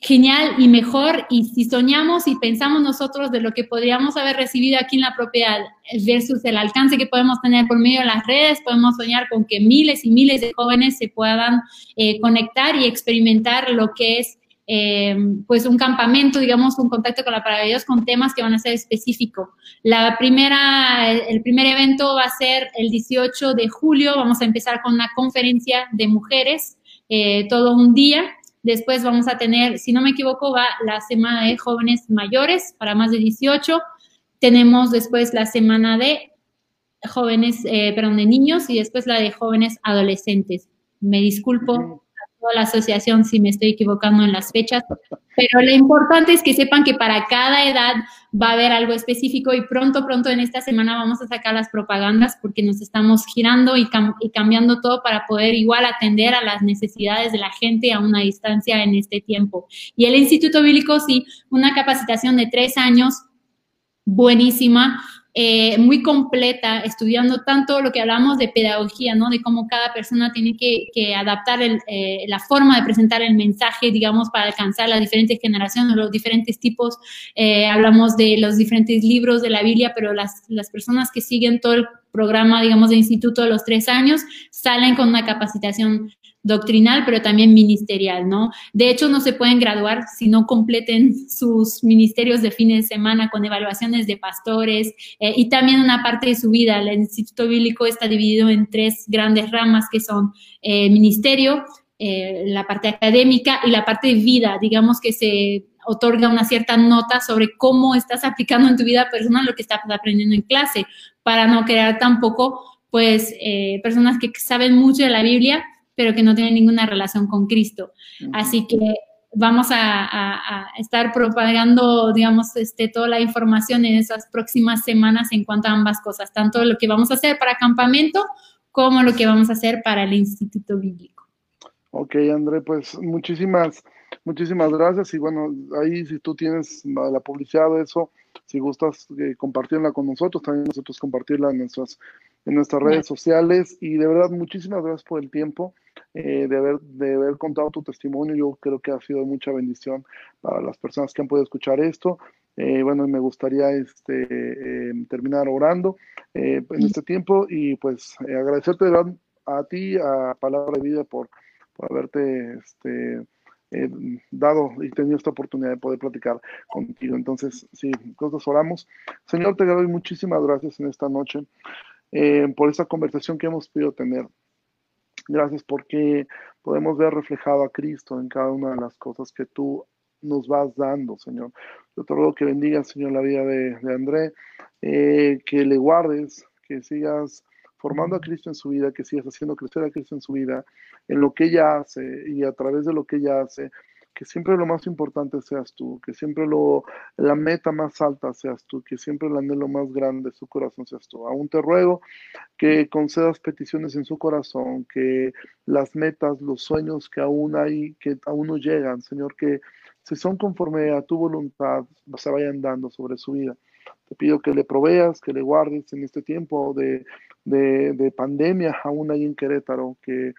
genial y mejor. Y si soñamos y pensamos nosotros de lo que podríamos haber recibido aquí en la propiedad versus el alcance que podemos tener por medio de las redes, podemos soñar con que miles y miles de jóvenes se puedan eh, conectar y experimentar lo que es eh, pues un campamento, digamos, un contacto con la palabra con temas que van a ser específicos. La primera, el primer evento va a ser el 18 de julio, vamos a empezar con una conferencia de mujeres, eh, todo un día, Después vamos a tener, si no me equivoco, va la semana de jóvenes mayores para más de 18. Tenemos después la semana de jóvenes, eh, perdón, de niños y después la de jóvenes adolescentes. Me disculpo la asociación si me estoy equivocando en las fechas, pero lo importante es que sepan que para cada edad va a haber algo específico y pronto, pronto en esta semana vamos a sacar las propagandas porque nos estamos girando y, y cambiando todo para poder igual atender a las necesidades de la gente a una distancia en este tiempo. Y el Instituto Bíblico, sí, una capacitación de tres años buenísima eh, muy completa, estudiando tanto lo que hablamos de pedagogía, ¿no? De cómo cada persona tiene que, adaptar eh, la forma de presentar el mensaje, digamos, para alcanzar las diferentes generaciones, los diferentes tipos. Eh, hablamos de los diferentes libros de la Biblia, pero las, las personas que siguen todo el programa, digamos, de instituto de los tres años, salen con una capacitación doctrinal, pero también ministerial, ¿no? De hecho, no se pueden graduar si no completen sus ministerios de fin de semana con evaluaciones de pastores eh, y también una parte de su vida. El Instituto Bíblico está dividido en tres grandes ramas que son eh, ministerio, eh, la parte académica y la parte de vida, digamos que se otorga una cierta nota sobre cómo estás aplicando en tu vida personal lo que estás aprendiendo en clase, para no crear tampoco, pues, personas que saben mucho de la Biblia, pero que no tiene ninguna relación con Cristo. Así que vamos a, estar propagando, digamos, este, toda la información en esas próximas semanas en cuanto a ambas cosas, tanto lo que vamos a hacer para campamento como lo que vamos a hacer para el Instituto Bíblico. Ok, André, pues muchísimas, muchísimas gracias. Y bueno, ahí si tú tienes la publicidad de eso, si gustas eh, compartirla con nosotros, también nosotros compartirla en nuestras, en nuestras redes sociales. Y de verdad, muchísimas gracias por el tiempo. Eh, de, haber, de haber contado tu testimonio. Yo creo que ha sido mucha bendición para las personas que han podido escuchar esto. Eh, bueno, me gustaría este, em, terminar orando eh, en este tiempo y pues agradecerte a ti, a Palabra de Vida, por, por haberte este, dado y tenido esta oportunidad de poder platicar contigo. Entonces, sí, nosotros oramos. Señor, te doy muchísimas gracias en esta noche por esta conversación que hemos podido tener. Gracias porque podemos ver reflejado a Cristo en cada una de las cosas que tú nos vas dando, Señor. Yo te ruego que bendigas, Señor, la vida de, André, eh, que le guardes, que sigas formando a Cristo en su vida, que sigas haciendo crecer a Cristo en su vida, en lo que ella hace y a través de lo que ella hace, que siempre lo más importante seas tú, que siempre lo, la meta más alta seas tú, que siempre el anhelo más grande de su corazón seas tú. Aún te ruego que concedas peticiones en su corazón, que las metas, los sueños que aún hay, que aún no llegan, Señor, que si son conforme a tu voluntad, se vayan dando sobre su vida. Te pido que le proveas, que le guardes en este tiempo de, de, de pandemia aún hay en Querétaro, que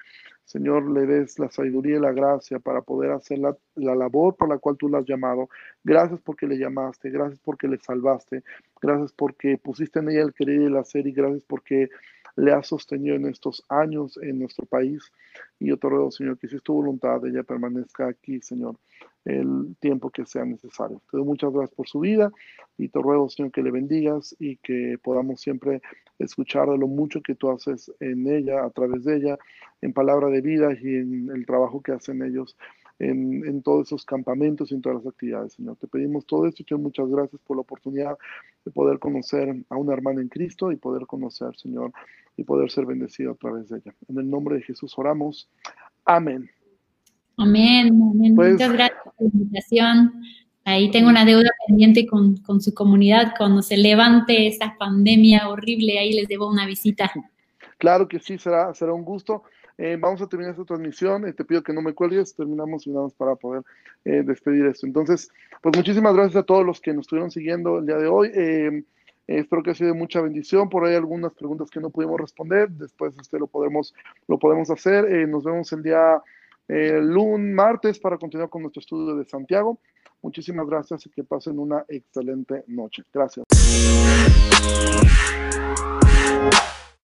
Señor, le des la sabiduría y la gracia para poder hacer la, labor por la cual tú la has llamado. Gracias porque le llamaste, gracias porque le salvaste, gracias porque pusiste en ella el querer y el hacer y gracias porque le has sostenido en estos años en nuestro país. Y yo te ruego, Señor, que si es tu voluntad, ella permanezca aquí, Señor, el tiempo que sea necesario. Te doy muchas gracias por su vida y te ruego, Señor, que le bendigas y que podamos siempre escuchar de lo mucho que tú haces en ella, a través de ella, en palabra de vida y en el trabajo que hacen ellos en, en, todos esos campamentos y en todas las actividades, Señor. Te pedimos todo esto y muchas gracias por la oportunidad de poder conocer a una hermana en Cristo y poder conocer, Señor, y poder ser bendecido a través de ella. En el nombre de Jesús oramos. Amén. Amén, amén. Pues muchas gracias por la invitación. Ahí tengo una deuda pendiente con, con, su comunidad. Cuando se levante esta pandemia horrible, ahí les debo una visita. Claro que sí, será, será un gusto. Eh, vamos a terminar esta transmisión. Eh, te pido que no me cuelgues. Terminamos y vamos para poder eh, despedir esto. Entonces, pues muchísimas gracias a todos los que nos estuvieron siguiendo el día de hoy. espero que ha sido de mucha bendición. Por ahí algunas preguntas que no pudimos responder. Después este, lo, podemos, lo podemos hacer. nos vemos el día lunes, martes para continuar con nuestro estudio de Santiago. Muchísimas gracias y que pasen una excelente noche. Gracias.